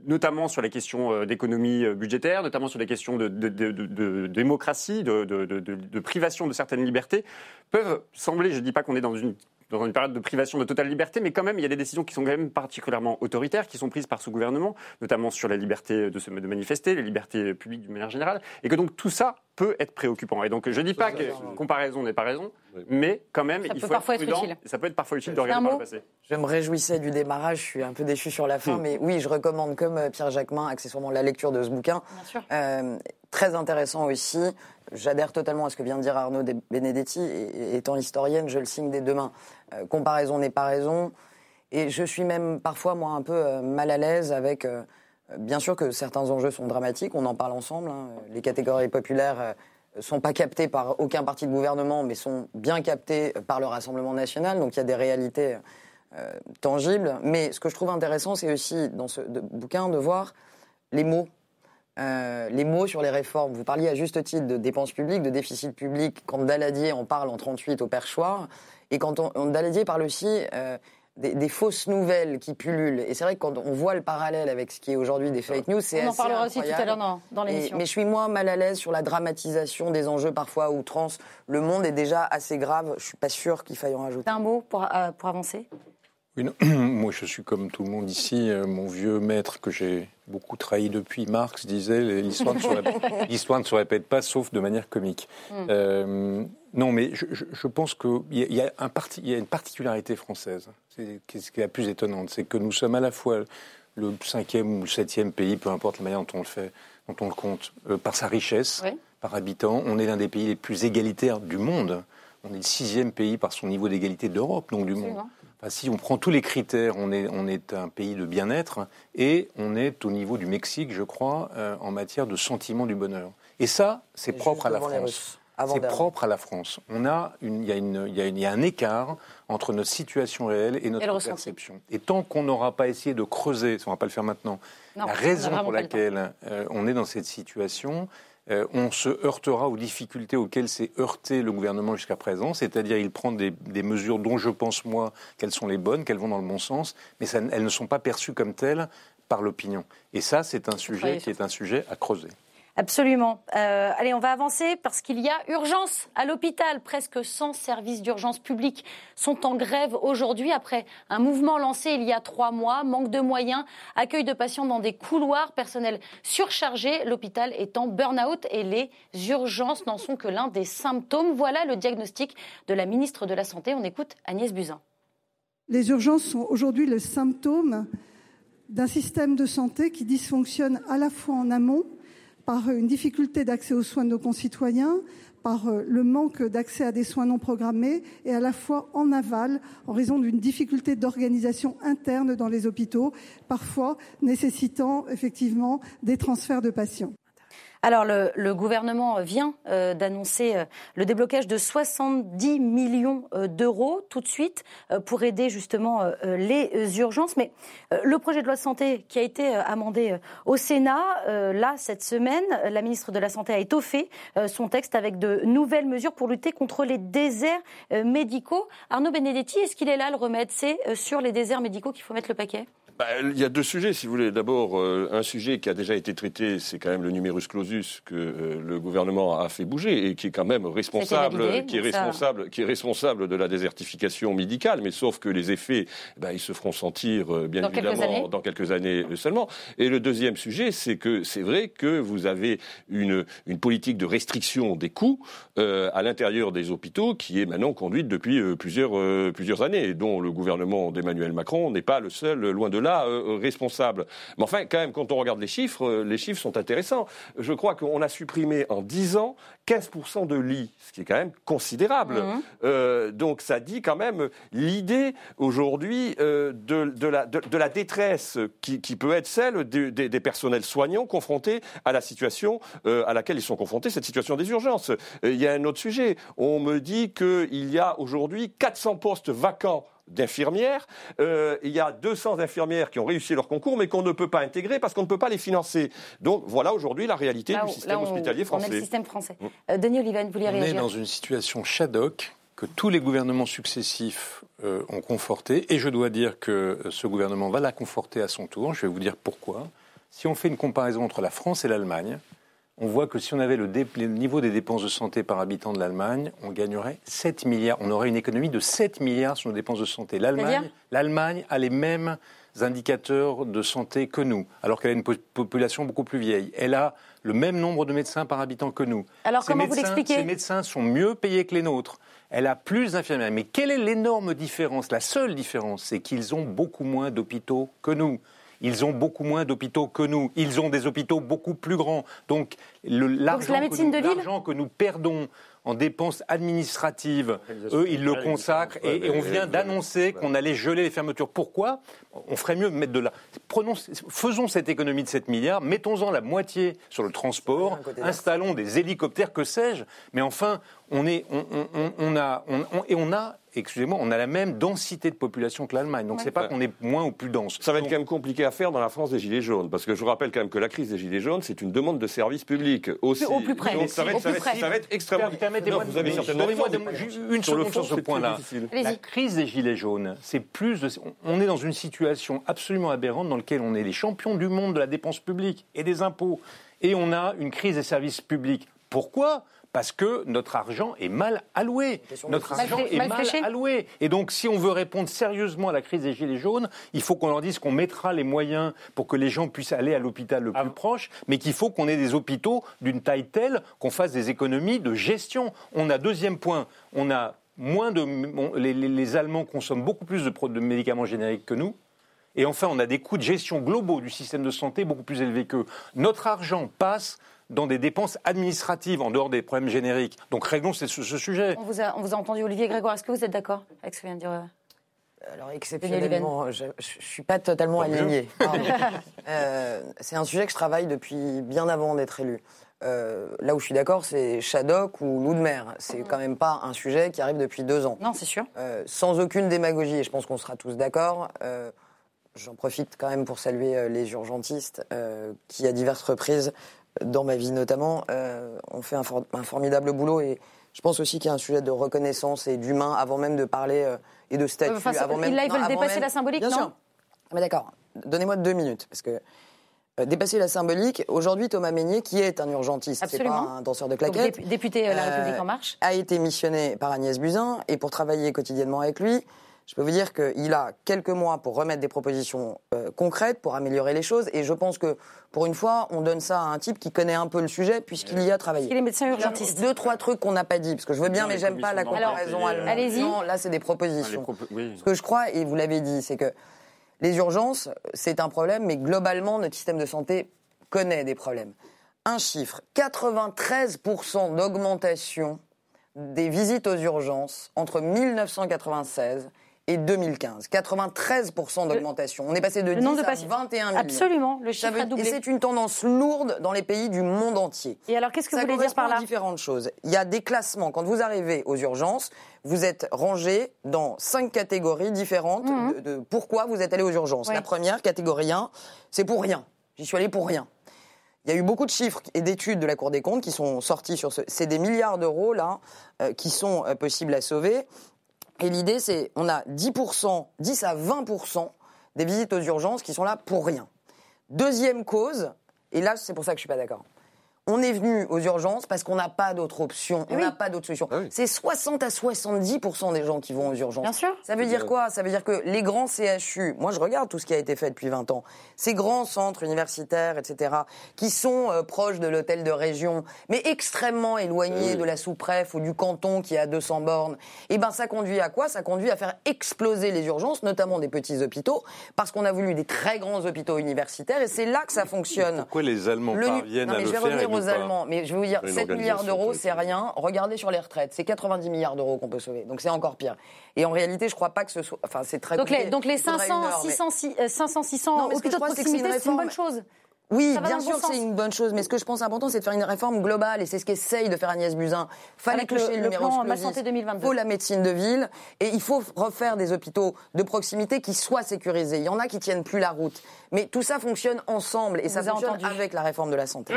notamment sur les questions euh, d'économie euh, budgétaire, notamment sur les questions de, de démocratie, de, privation de certaines libertés, peuvent sembler, je ne dis pas qu'on est dans une dans une période de privation de totale liberté, mais quand même, il y a des décisions qui sont quand même particulièrement autoritaires, qui sont prises par ce gouvernement, notamment sur la liberté de, se, de manifester, les libertés publiques d'une manière générale, et que donc tout ça peut être préoccupant. Et donc je ne dis pas que comparaison n'est pas raison, mais quand même, il faut être prudent. ça peut être parfois utile de regarder par le passé. Je me réjouissais du démarrage, je suis un peu déçu sur la fin, hmm. mais oui, je recommande comme euh, Pierre Jacquemin, accessoirement la lecture de ce bouquin. Euh, très intéressant aussi. J'adhère totalement à ce que vient de dire Arnaud Benedetti. Et, étant historienne, je le signe dès demain. Euh, comparaison n'est pas raison. Et je suis même parfois, moi, un peu euh, mal à l'aise avec. Euh, bien sûr que certains enjeux sont dramatiques, on en parle ensemble. Hein. Les catégories populaires sont pas captées par aucun parti de gouvernement, mais sont bien captées par le Rassemblement national. Donc il y a des réalités tangibles. Mais ce que je trouve intéressant, c'est aussi dans ce bouquin de voir les mots euh, les mots sur les réformes. Vous parliez à juste titre de dépenses publiques, de déficit public, quand Daladier en parle en 38 au perchoir, et quand on, Daladier parle aussi euh, des, des fausses nouvelles qui pullulent. Et c'est vrai que quand on voit le parallèle avec ce qui est aujourd'hui des fake news, c'est On en parlera aussi tout à l'heure dans, l'émission. mais je suis moins mal à l'aise sur la dramatisation des enjeux parfois à outrance. Le monde est déjà assez grave. Je suis pas sûr qu'il faille en rajouter. Un mot pour, euh, pour avancer? Oui. Moi, je suis comme tout le monde ici. Mon vieux maître, que j'ai beaucoup trahi depuis, Marx, disait l'histoire ne, se répète- l'histoire ne se répète pas, sauf de manière comique. Euh, non, mais je, pense qu'il y, y, a une particularité française. C'est ce qui est la plus étonnante. C'est que nous sommes à la fois le cinquième ou le septième pays, peu importe la manière dont on le fait, dont on le compte, euh, par sa richesse, Oui. par habitant. On est l'un des pays les plus égalitaires du monde. On est le sixième pays par son niveau d'égalité d'Europe, donc du monde. Enfin, si on prend tous les critères, on est, on est un pays de bien-être et on est au niveau du Mexique, je crois, euh, en matière de sentiment du bonheur. Et ça, c'est propre à la France. C'est propre à la France. On a une, il y a une, il y a une- il y a un écart entre notre situation réelle et notre Et perception. Et tant qu'on n'aura pas essayé de creuser, on va pas le faire maintenant, Non, la raison pour laquelle euh, on est dans cette situation, euh, on se heurtera aux difficultés auxquelles s'est heurté le gouvernement jusqu'à présent, c'est-à-dire il prend des, des mesures dont je pense moi qu'elles sont les bonnes, qu'elles vont dans le bon sens, mais ça- elles ne sont pas perçues comme telles par l'opinion. Et ça, c'est un sujet qui est un sujet à creuser. Absolument. Euh, allez, on va avancer parce qu'il y a urgence à l'hôpital. Presque 100 services d'urgence publics sont en grève aujourd'hui après un mouvement lancé il y a trois mois. Manque de moyens, accueil de patients dans des couloirs, personnel surchargé. L'hôpital est en burn-out et les urgences n'en sont que l'un des symptômes. Voilà le diagnostic de la ministre de la Santé. On écoute Agnès Buzyn. Les urgences sont aujourd'hui le symptôme d'un système de santé qui dysfonctionne à la fois en amont par une difficulté d'accès aux soins de nos concitoyens, par euh, le manque d'accès à des soins non programmés et à la fois en aval en raison d'une difficulté d'organisation interne dans les hôpitaux, parfois nécessitant effectivement des transferts de patients. Alors, le, gouvernement vient euh, d'annoncer euh, le déblocage de 70 millions euh, d'euros tout de suite pour aider justement les urgences. Mais le projet de loi de santé qui a été amendé au Sénat, là, cette semaine, la ministre de la Santé a étoffé son texte avec de nouvelles mesures pour lutter contre les déserts médicaux. Arnaud Benedetti, est-ce qu'il est là le remède? C'est sur les déserts médicaux qu'il faut mettre le paquet Bah, il y a deux sujets, si vous voulez. D'abord, euh, un sujet qui a déjà été traité, c'est quand même le numerus clausus que euh, le gouvernement a fait bouger et qui est quand même responsable, validé, qui est ça- responsable, qui est responsable de la désertification médicale. Mais sauf que les effets, ben, ils se feront sentir euh, bien Dans quelques évidemment années. dans quelques années seulement. Et le deuxième sujet, c'est que c'est vrai que vous avez une, une politique de restriction des coûts euh, à l'intérieur des hôpitaux qui est maintenant conduite depuis euh, plusieurs, euh, plusieurs années et dont le gouvernement d'Emmanuel Macron n'est pas le seul, loin de là, euh, responsable. Mais enfin, quand même, quand on regarde les chiffres, euh, les chiffres sont intéressants. Je crois qu'on a supprimé en 10 ans 15% de lits, ce qui est quand même considérable. Euh, donc ça dit quand même l'idée aujourd'hui euh, de, de la, de, de la détresse qui, qui peut être celle de- des- des personnels soignants confrontés à la situation euh, à laquelle ils sont confrontés, cette situation des urgences. Euh, Il y a un autre sujet. On me dit qu'il y a aujourd'hui 400 postes vacants d'infirmières. Euh, il y a 200 infirmières qui ont réussi leur concours, mais qu'on ne peut pas intégrer parce qu'on ne peut pas les financer. Donc voilà aujourd'hui la réalité Là du où- système là hospitalier On français. est le système français. Euh, Denis Oliven, vous vouliez On est réagir dans une situation Shadok que tous les gouvernements successifs euh, ont conforté, et je dois dire que ce gouvernement va la conforter à son tour. Je vais vous dire pourquoi. Si on fait une comparaison entre la France et l'Allemagne, on voit que si on avait le, dé- le niveau des dépenses de santé par habitant de l'Allemagne, on gagnerait 7 milliards. On aurait une économie de 7 milliards sur nos dépenses de santé. L'Allemagne, l'Allemagne a les mêmes indicateurs de santé que nous, alors qu'elle a une po- population beaucoup plus vieille. Elle a le même nombre de médecins par habitant que nous. Alors, Ces comment vous l'expliquez? Ces médecins sont mieux payés que les nôtres. Elle a plus d'infirmières. Mais quelle est l'énorme différence? La seule différence, c'est qu'ils ont beaucoup moins d'hôpitaux que nous. Ils ont beaucoup moins d'hôpitaux que nous. Ils ont des hôpitaux beaucoup plus grands. Donc, l'argent la que nous- que perdons en dépenses administratives, eux, ils le consacrent. Et, et on vient d'annoncer qu'on allait geler les fermetures. Pourquoi? On ferait mieux de mettre de la... Prenons, faisons cette économie de 7 milliards, mettons-en la moitié sur le transport, installons des hélicoptères, que sais-je. Mais enfin, on, est, on, on- on- on a, on- on- et on a excusez-moi, on a la même densité de population que l'Allemagne. Donc Ouais. c'est pas qu'on est moins ou plus dense. Ça va être quand même compliqué à faire dans la France des Gilets jaunes, parce que je vous rappelle quand même que la crise des Gilets jaunes, c'est une demande de service public aussi. Au plus près. Donc ça va Au être, ça va plus être- près. ça va être extrêmement. Permettez-moi Non, de- vous avez mais certainement donnez-moi raison. de- ju- une Sur le seconde fond, sur ce point-là. La crise des gilets jaunes, c'est plus de, on est dans une situation absolument aberrante dans laquelle on est les champions du monde de la dépense publique et des impôts, et on a une crise des services publics. Pourquoi? Parce que notre argent est mal alloué. Notre argent est mal alloué. Et donc, si on veut répondre sérieusement à la crise des Gilets jaunes, il faut qu'on leur dise qu'on mettra les moyens pour que les gens puissent aller à l'hôpital le plus proche, mais qu'il faut qu'on ait des hôpitaux d'une taille telle qu'on fasse des économies de gestion. On a, deuxième point, on a moins de. les, les- les Allemands consomment beaucoup plus de, de médicaments génériques que nous. Et enfin, on a des coûts de gestion globaux du système de santé beaucoup plus élevés qu'eux. Notre argent passe dans des dépenses administratives en dehors des problèmes génériques. Donc réglons ce, ce- sujet. On vous, a, on vous a entendu, Olivier Grégoire. Est-ce que vous êtes d'accord avec ce que vient de dire euh, Alors exceptionnellement, je ne suis pas totalement alignée. Euh, c'est un sujet que je travaille depuis bien avant d'être élu. Euh, là où je suis d'accord, c'est Shadok ou loup de mer. C'est quand même pas un sujet qui arrive depuis deux ans. Non, c'est sûr. Euh, sans aucune démagogie, et je pense qu'on sera tous d'accord. euh, J'en profite quand même pour saluer les urgentistes euh, qui, à diverses reprises, dans ma vie notamment, euh, ont fait un, for- un formidable boulot. Et je pense aussi qu'il y a un sujet de reconnaissance et d'humain avant même de parler euh, et de statut. Enfin, c'est- avant même, là, ils veulent dépasser même- la symbolique, Bien non sûr. Ah, mais d'accord. Donnez-moi deux minutes, parce que euh, dépasser la symbolique. Aujourd'hui, Thomas Meignet, qui est un urgentiste, c'est pas un danseur de Donc, claquettes, dép- député euh, La Euh, République En Marche. a été missionné par Agnès Buzyn et pour travailler quotidiennement avec lui, je peux vous dire qu'il a quelques mois pour remettre des propositions euh, concrètes pour améliorer les choses et je pense que pour une fois, on donne ça à un type qui connaît un peu le sujet puisqu'il y a travaillé. Il est médecin urgentiste. Deux, trois trucs qu'on n'a pas dit, parce que je veux bien, Dans mais j'aime pas la comparaison allemande. allez-y. Non, là, c'est des propositions. propos- oui. Ce que je crois, et vous l'avez dit, c'est que les urgences, c'est un problème, mais globalement, notre système de santé connaît des problèmes. Un chiffre, 93% d'augmentation des visites aux urgences entre 1996 et 2015. 93% d'augmentation. On est passé de Le 10 nombre de à patients. 21 millions. Absolument, le chiffre veut- a et doublé. c'est une tendance lourde dans les pays du monde entier. Et alors, qu'est-ce que Ça vous voulez dire par là? différentes choses. Il y a des classements. Quand vous arrivez aux urgences, vous êtes rangé dans cinq catégories différentes de, de pourquoi vous êtes allé aux urgences. La première, catégorie 1, c'est pour rien. J'y suis allé pour rien. Il y a eu beaucoup de chiffres et d'études de la Cour des comptes qui sont sortis sur ce. C'est des milliards d'euros, là, euh, qui sont euh, possibles à sauver. Et l'idée, c'est on a 10%, 10 à 20% des visites aux urgences qui sont là pour rien. Deuxième cause, et là, c'est pour ça que je suis pas d'accord. On est venu aux urgences parce qu'on n'a pas d'autre option, on Oui. n'a pas d'autre solution. Ah oui. C'est 60 à 70% des gens qui vont aux urgences. Bien sûr. Ça veut dire quoi? Ça veut dire que les grands CHU, moi je regarde tout ce qui a été fait depuis 20 ans, ces grands centres universitaires, etc., qui sont euh, proches de l'hôtel de région, mais extrêmement éloignés Oui. de la sous-préf ou du canton qui est à 200 bornes, et ben ça conduit à quoi? Ça conduit à faire exploser les urgences, notamment des petits hôpitaux, parce qu'on a voulu des très grands hôpitaux universitaires, et c'est là que ça fonctionne. Pourquoi les Allemands Le- parviennent non, à le faire aux pas Allemands, mais je vais vous dire, Une 7 milliards d'euros, c'est rien. Regardez sur les retraites, c'est 90 milliards d'euros qu'on peut sauver, donc c'est encore pire. Et en réalité, je crois pas que ce soit, enfin, c'est très Donc les, donc les Il faudrait 500, une heure, mais- 600, si- euh, 500, 600 Non, mais ce que je hôpitaux de proximité, c'est une bonne chose. Oui, Ça bien sûr bon que c'est une bonne chose, mais ce que je pense important, c'est de faire une réforme globale, et c'est ce qu'essaye de faire Agnès Buzyn. Fallait Avec le- toucher le numéro plan Ma clausus. Santé 2022. faut la médecine de ville, et il faut refaire des hôpitaux de proximité qui soient sécurisés. Il y en a qui tiennent plus la route, mais tout ça fonctionne ensemble, et ça vous fonctionne entendu. avec la réforme de la santé.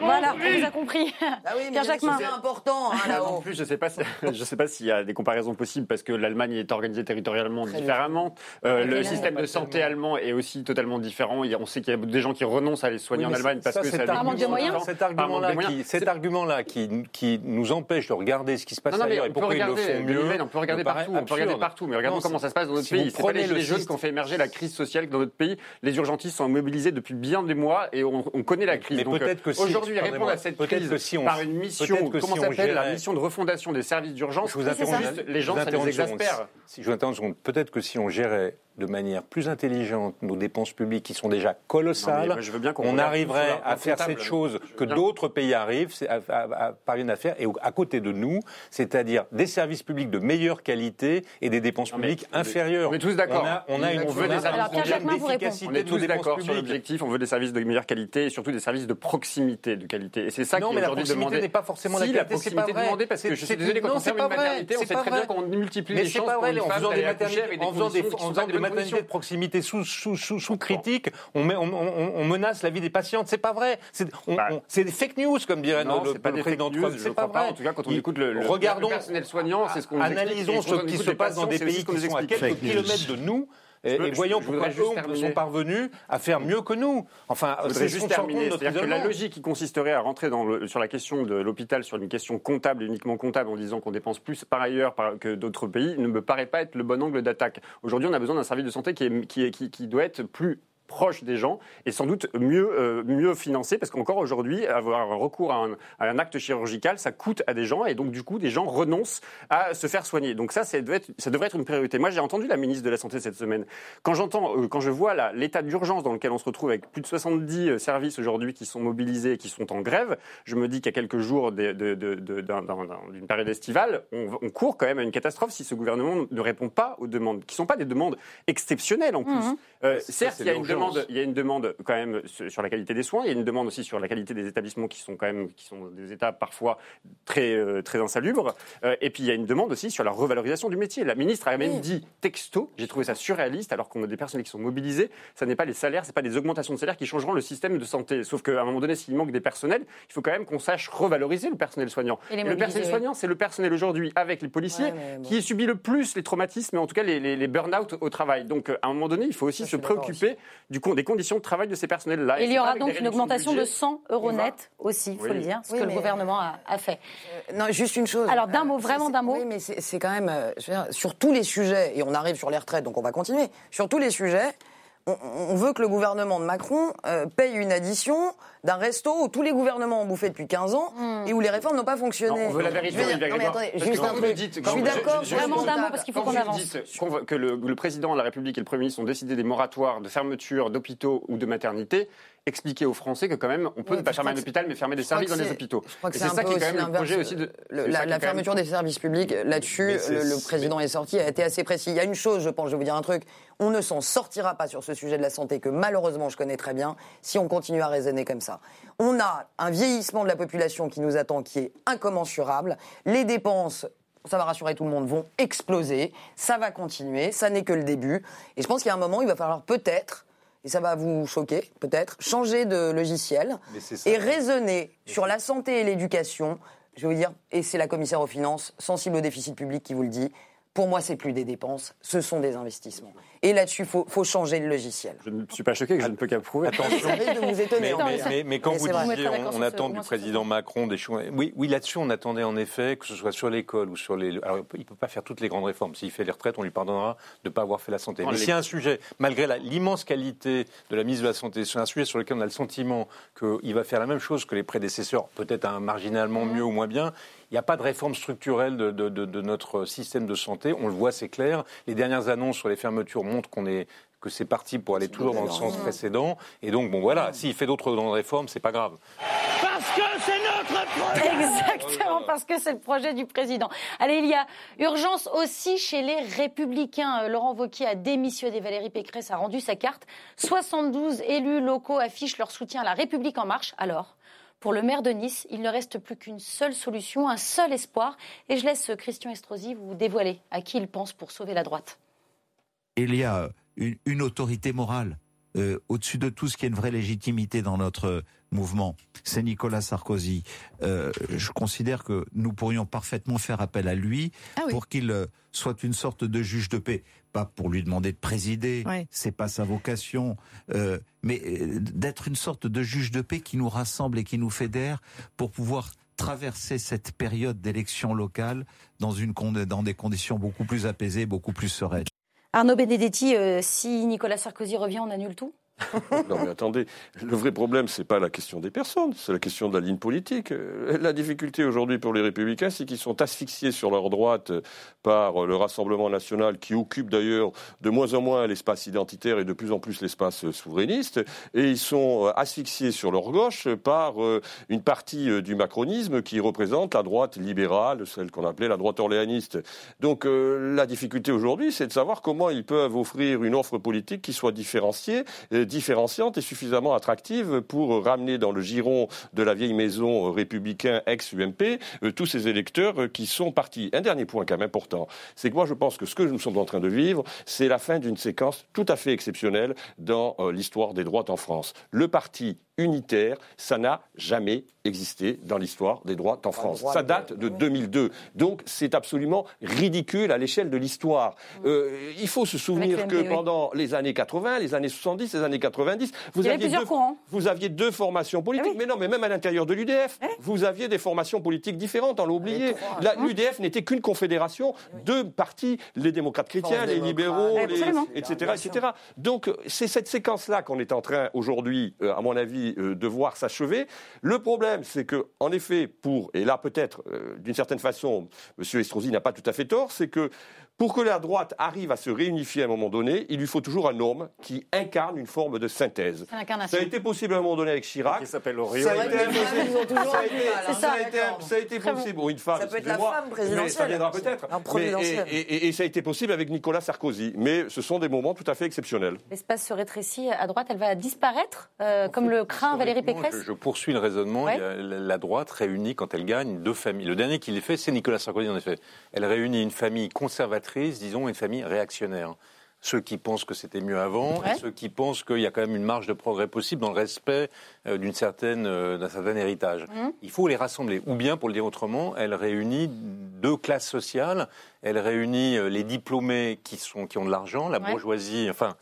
Voilà, on vous a compris. Ah oui, mais sujets importants hein, En plus, je ne sais pas, si- je sais pas s'il y a des comparaisons possibles parce que l'Allemagne est organisée territorialement Très différemment. Euh, le système de santé allemand est aussi totalement différent. On sait qu'il y a des gens qui renoncent à aller soigner Oui, en Allemagne parce ça, que ça Par manque de moyens. Cet argument-là qui, cet argument-là qui, qui nous empêche de regarder ce qui se passe Non, non, ailleurs et pourquoi ils le regarder, font mieux. On peut regarder partout, on peut regarder partout, mais regardons Non, comment c'est- ça se passe dans notre si pays. C'est pas les le gilets jaunes qui ont fait émerger la crise sociale dans notre pays. Les urgentistes sont mobilisés depuis bien des mois et on, on connaît la crise. Mais Donc, peut-être que si- aujourd'hui, répondre à cette crise que si on- par une mission, comment si s'appelle la mission de refondation des services d'urgence, c'est les gens, ça les exaspère. Si je vous interromps une seconde, peut-être que si on gérait de manière plus intelligente nos dépenses publiques qui sont déjà colossales, Non, je- veux bien qu'on on arriverait à faire cette chose que d'autres pays arrivent, c'est- à- à- à- parviennent à faire, et à côté de nous, c'est-à-dire des services publics de meilleure qualité et des dépenses Non, mais publiques inférieures. on est tous d'accord. On a, une, On est tous d'accord sur l'objectif, on veut des services de meilleure qualité et surtout des services de proximité de qualité. Et c'est ça Non, qui mais est la aujourd'hui proximité demandé. n'est pas forcément la si, qualité, la c'est proximité pas vrai. demandée parce que C'est- je suis c'est- désolé, quand non, on c'est ferme pas une maternité, on C'est sait très bien qu'on multiplie Mais les c'est chances pour une en femme faisant des d'aller accoucher avec conditions en faisant des maternités de proximité sous critique, on, menace la vie des patientes. C'est pas vrai. C'est Bah. des fake news, comme dirait Non, le, c'est pas le des président fake news, Trump. C'est pas. En tout cas, quand on écoute le, le- regardons, le personnel soignant, c'est ce qu'on analysons ce qui se passe dans des pays qui sont à quelques kilomètres de nous. Et, peux- et voyons je pourquoi eux sont parvenus à faire mieux que nous. Enfin, Je voudrais c'est juste terminer. C'est-à-dire que la logique qui consisterait à rentrer dans le- sur la question de l'hôpital, sur une question comptable uniquement comptable, en disant qu'on dépense plus par ailleurs que d'autres pays, ne me paraît pas être le bon angle d'attaque. Aujourd'hui, on a besoin d'un service de santé qui, est, qui, est- qui- qui doit être plus proche des gens et sans doute mieux, euh, mieux financé parce qu'encore aujourd'hui avoir recours à un, à un acte chirurgical ça coûte à des gens et donc du coup des gens renoncent à se faire soigner donc ça ça devrait être, ça devrait être une priorité moi j'ai entendu la ministre de la santé cette semaine quand j'entends euh, quand je vois l'état d'urgence dans lequel on se retrouve avec plus de 70 euh, services aujourd'hui qui sont mobilisés et qui sont en grève je me dis qu'à quelques jours de- de- de- de- d'un- d'un- d'un- d'une période estivale on, court quand même à une catastrophe si ce gouvernement ne répond pas aux demandes qui ne sont pas des demandes exceptionnelles en plus Mhm. Euh, certes, il y a une. Demande, il y a une demande quand même sur la qualité des soins. Il y a une demande aussi sur la qualité des établissements qui sont quand même qui sont des états parfois très euh, très insalubres. Euh, et puis il y a une demande aussi sur la revalorisation du métier. La ministre a même Oui. dit texto. J'ai trouvé ça surréaliste alors qu'on a des personnels qui sont mobilisés. Ça n'est pas les salaires, c'est pas des augmentations de salaire qui changeront le système de santé. Sauf qu'à un moment donné, s'il manque des personnels, il faut quand même qu'on sache revaloriser le personnel soignant. Et le personnel soignant, c'est le personnel aujourd'hui avec les policiers Ouais, bon. qui subit le plus les traumatismes, et en tout cas les, les, les burn-out au travail. Donc à un moment donné, il faut aussi Ça, se préoccuper du con- des conditions de travail de ces personnels-là. Il y aura donc une augmentation de budget. 100 euros net aussi, il faut Oui. le dire, ce Oui, que le gouvernement a, a fait. Euh, Non, juste une chose. Alors, d'un mot, Euh, vraiment d'un mot. Oui, mais c'est quand même, euh, je veux dire, sur tous les sujets, et on arrive sur les retraites, donc on va continuer. Sur tous les sujets, on, on veut que le gouvernement de Macron euh, paye une addition d'un resto où tous les gouvernements ont bouffé depuis 15 ans Hmm. et où les réformes n'ont pas fonctionné. Non, on veut la vérité, Je veux dire- Olivier non, mais Grégoire. attendez, Parce que juste un truc. dites- Je suis d'accord. Vraiment d'un mot, parce qu'il faut qu'on avance. dites va- que le, le président de la République et le Premier ministre ont décidé des moratoires de fermeture d'hôpitaux ou de maternités, expliquez aux Français que quand même, on peut Oui, ne pas fermer un hôpital, mais fermer des services dans les hôpitaux. Je crois que Et c'est ça peu qui est aussi quand même le projet aussi de... Le- la, même- fermeture des services publics, là-dessus, le, président est sorti, a été assez précis. Il y a une chose, je pense, je vais vous dire un truc, on ne s'en sortira pas sur ce sujet de la santé que malheureusement je connais très bien si on continue à raisonner comme ça. On a un vieillissement de la population qui nous attend qui est incommensurable. Les dépenses ça va rassurer tout le monde, vont exploser. Ça va continuer. Ça n'est que le début. Et je pense qu'il y a un moment, il va falloir peut-être, et ça va vous choquer, peut-être, changer de logiciel et raisonner sur la santé et l'éducation. Je vais vous dire, et c'est la commissaire aux finances, sensible au déficit public, qui vous le dit. Pour moi, c'est plus des dépenses, ce sont des investissements. Et là-dessus, il faut, faut changer le logiciel. Je ne suis pas choqué, que je ne peux qu'approuver. Attention. Ça risque de vous étonner. Mais, en mais- fait. mais- mais quand Mais vous disiez, On attend du président Macron des choses. Oui, oui là-dessus, on attendait en effet que ce soit sur l'école ou sur les. Alors, il ne peut pas faire toutes les grandes réformes. S'il fait les retraites, on lui pardonnera de ne pas avoir fait la santé. Mais s'il y a un sujet, malgré l'immense qualité de la mise de la santé, c'est un sujet sur lequel on a le sentiment qu'il va faire la même chose que les prédécesseurs, peut-être un marginalement mieux ou moins bien. Il n'y a pas de réforme structurelle de, de- de- de notre système de santé. On le voit, c'est clair. Les dernières annonces sur les fermetures montrent qu'on est que c'est parti pour aller toujours dans le sens précédent. Et donc, bon, voilà, s'il fait d'autres grandes réformes, c'est pas grave. Exactement, parce que c'est le projet du président. Allez, il y a urgence aussi chez les Républicains. Euh, Laurent Wauquiez a démissionné, Valérie Pécresse a rendu sa carte. 72 élus locaux affichent leur soutien à la République en marche. Alors, pour le maire de Nice, il ne reste plus qu'une seule solution, un seul espoir. Et je laisse Christian Estrosi vous dévoiler à qui il pense pour sauver la droite. il y a une, une autorité morale euh, au-dessus de tout ce qui est une vraie légitimité dans notre mouvement. C'est Nicolas Sarkozy. Euh, je considère que nous pourrions parfaitement faire appel à lui Ah oui. pour qu'il euh, soit une sorte de juge de paix. Pas pour lui demander de présider, Ouais. c'est pas sa vocation, euh, mais d'être une sorte de juge de paix qui nous rassemble et qui nous fédère pour pouvoir traverser cette période d'élection locale dans, une, dans des conditions beaucoup plus apaisées, beaucoup plus sereines. Arnaud Benedetti, euh, si Nicolas Sarkozy revient, on annule tout? non mais attendez, le vrai problème, c'est pas la question des personnes, c'est la question de la ligne politique. Euh, La difficulté aujourd'hui pour les républicains, c'est qu'ils sont asphyxiés sur leur droite par le Rassemblement national, qui occupe d'ailleurs de moins en moins l'espace identitaire et de plus en plus l'espace souverainiste, et ils sont euh, asphyxiés sur leur gauche par euh, une partie euh, du macronisme qui représente la droite libérale, celle qu'on appelait la droite orléaniste. Donc euh, la difficulté aujourd'hui, c'est de savoir comment ils peuvent offrir une offre politique qui soit différenciée, euh, différenciante et suffisamment attractive pour ramener dans le giron de la vieille maison républicain ex-UMP euh, tous ces électeurs euh, qui sont partis. Un dernier point quand même important, c'est que moi je pense que ce que nous sommes en train de vivre, c'est la fin d'une séquence tout à fait exceptionnelle dans euh, l'histoire des droites en France. Le parti unitaire, ça n'a jamais existé dans l'histoire des droites en France. Ça date de 2002. Donc c'est absolument ridicule à l'échelle de l'histoire. Euh, il faut se souvenir que oui. pendant les années 80, les années 70, les années 90, vous aviez deux, vous aviez deux formations politiques. Ah oui. Mais non, mais même à l'intérieur de l'UDF, vous aviez des formations politiques différentes, on l'a oublié. La- L'UDF n'était qu'une confédération de partis, les démocrates chrétiens, les libéraux, les- etc., etc. Donc c'est cette séquence-là qu'on est en train aujourd'hui, euh, à mon avis, euh, de voir s'achever. Le problème, c'est que, en effet, pour et là peut-être, euh, d'une certaine façon, M. Estrosi n'a pas tout à fait tort, c'est que pour que la droite arrive à se réunifier à un moment donné, il lui faut toujours un homme qui incarne une forme de synthèse. Ça a été possible à un moment donné avec Chirac. Qui s'appelle Ça a Auriol. été vrai que les impossible. femmes, ils ont toujours Ça a été- possible. Bon, une femme, Ça peut être la femme mais présidentielle. ça viendra peut-être. Providentiel. et, et- et ça a été possible avec Nicolas Sarkozy. Mais ce sont des moments tout à fait exceptionnels. L'espace se rétrécit à droite, elle va disparaître, euh, comme le craint Valérie Pécresse Je, je poursuis le raisonnement. Ouais. A la droite réunit, quand elle gagne, deux familles. Le dernier qui l'ait fait, c'est Nicolas Sarkozy, en effet. Elle réunit une famille conservatrice, disons, et une famille réactionnaire. Ceux qui pensent que c'était mieux avant Ouais. et ceux qui pensent qu'il y a quand même une marge de progrès possible dans le respect euh, d'une certaine, euh, d'un certain héritage. Mmh. Il faut les rassembler. Ou bien, pour le dire autrement, elle réunit deux classes sociales. Elle réunit euh, les diplômés qui, sont, qui ont de l'argent, la Ouais. bourgeoisie, enfin,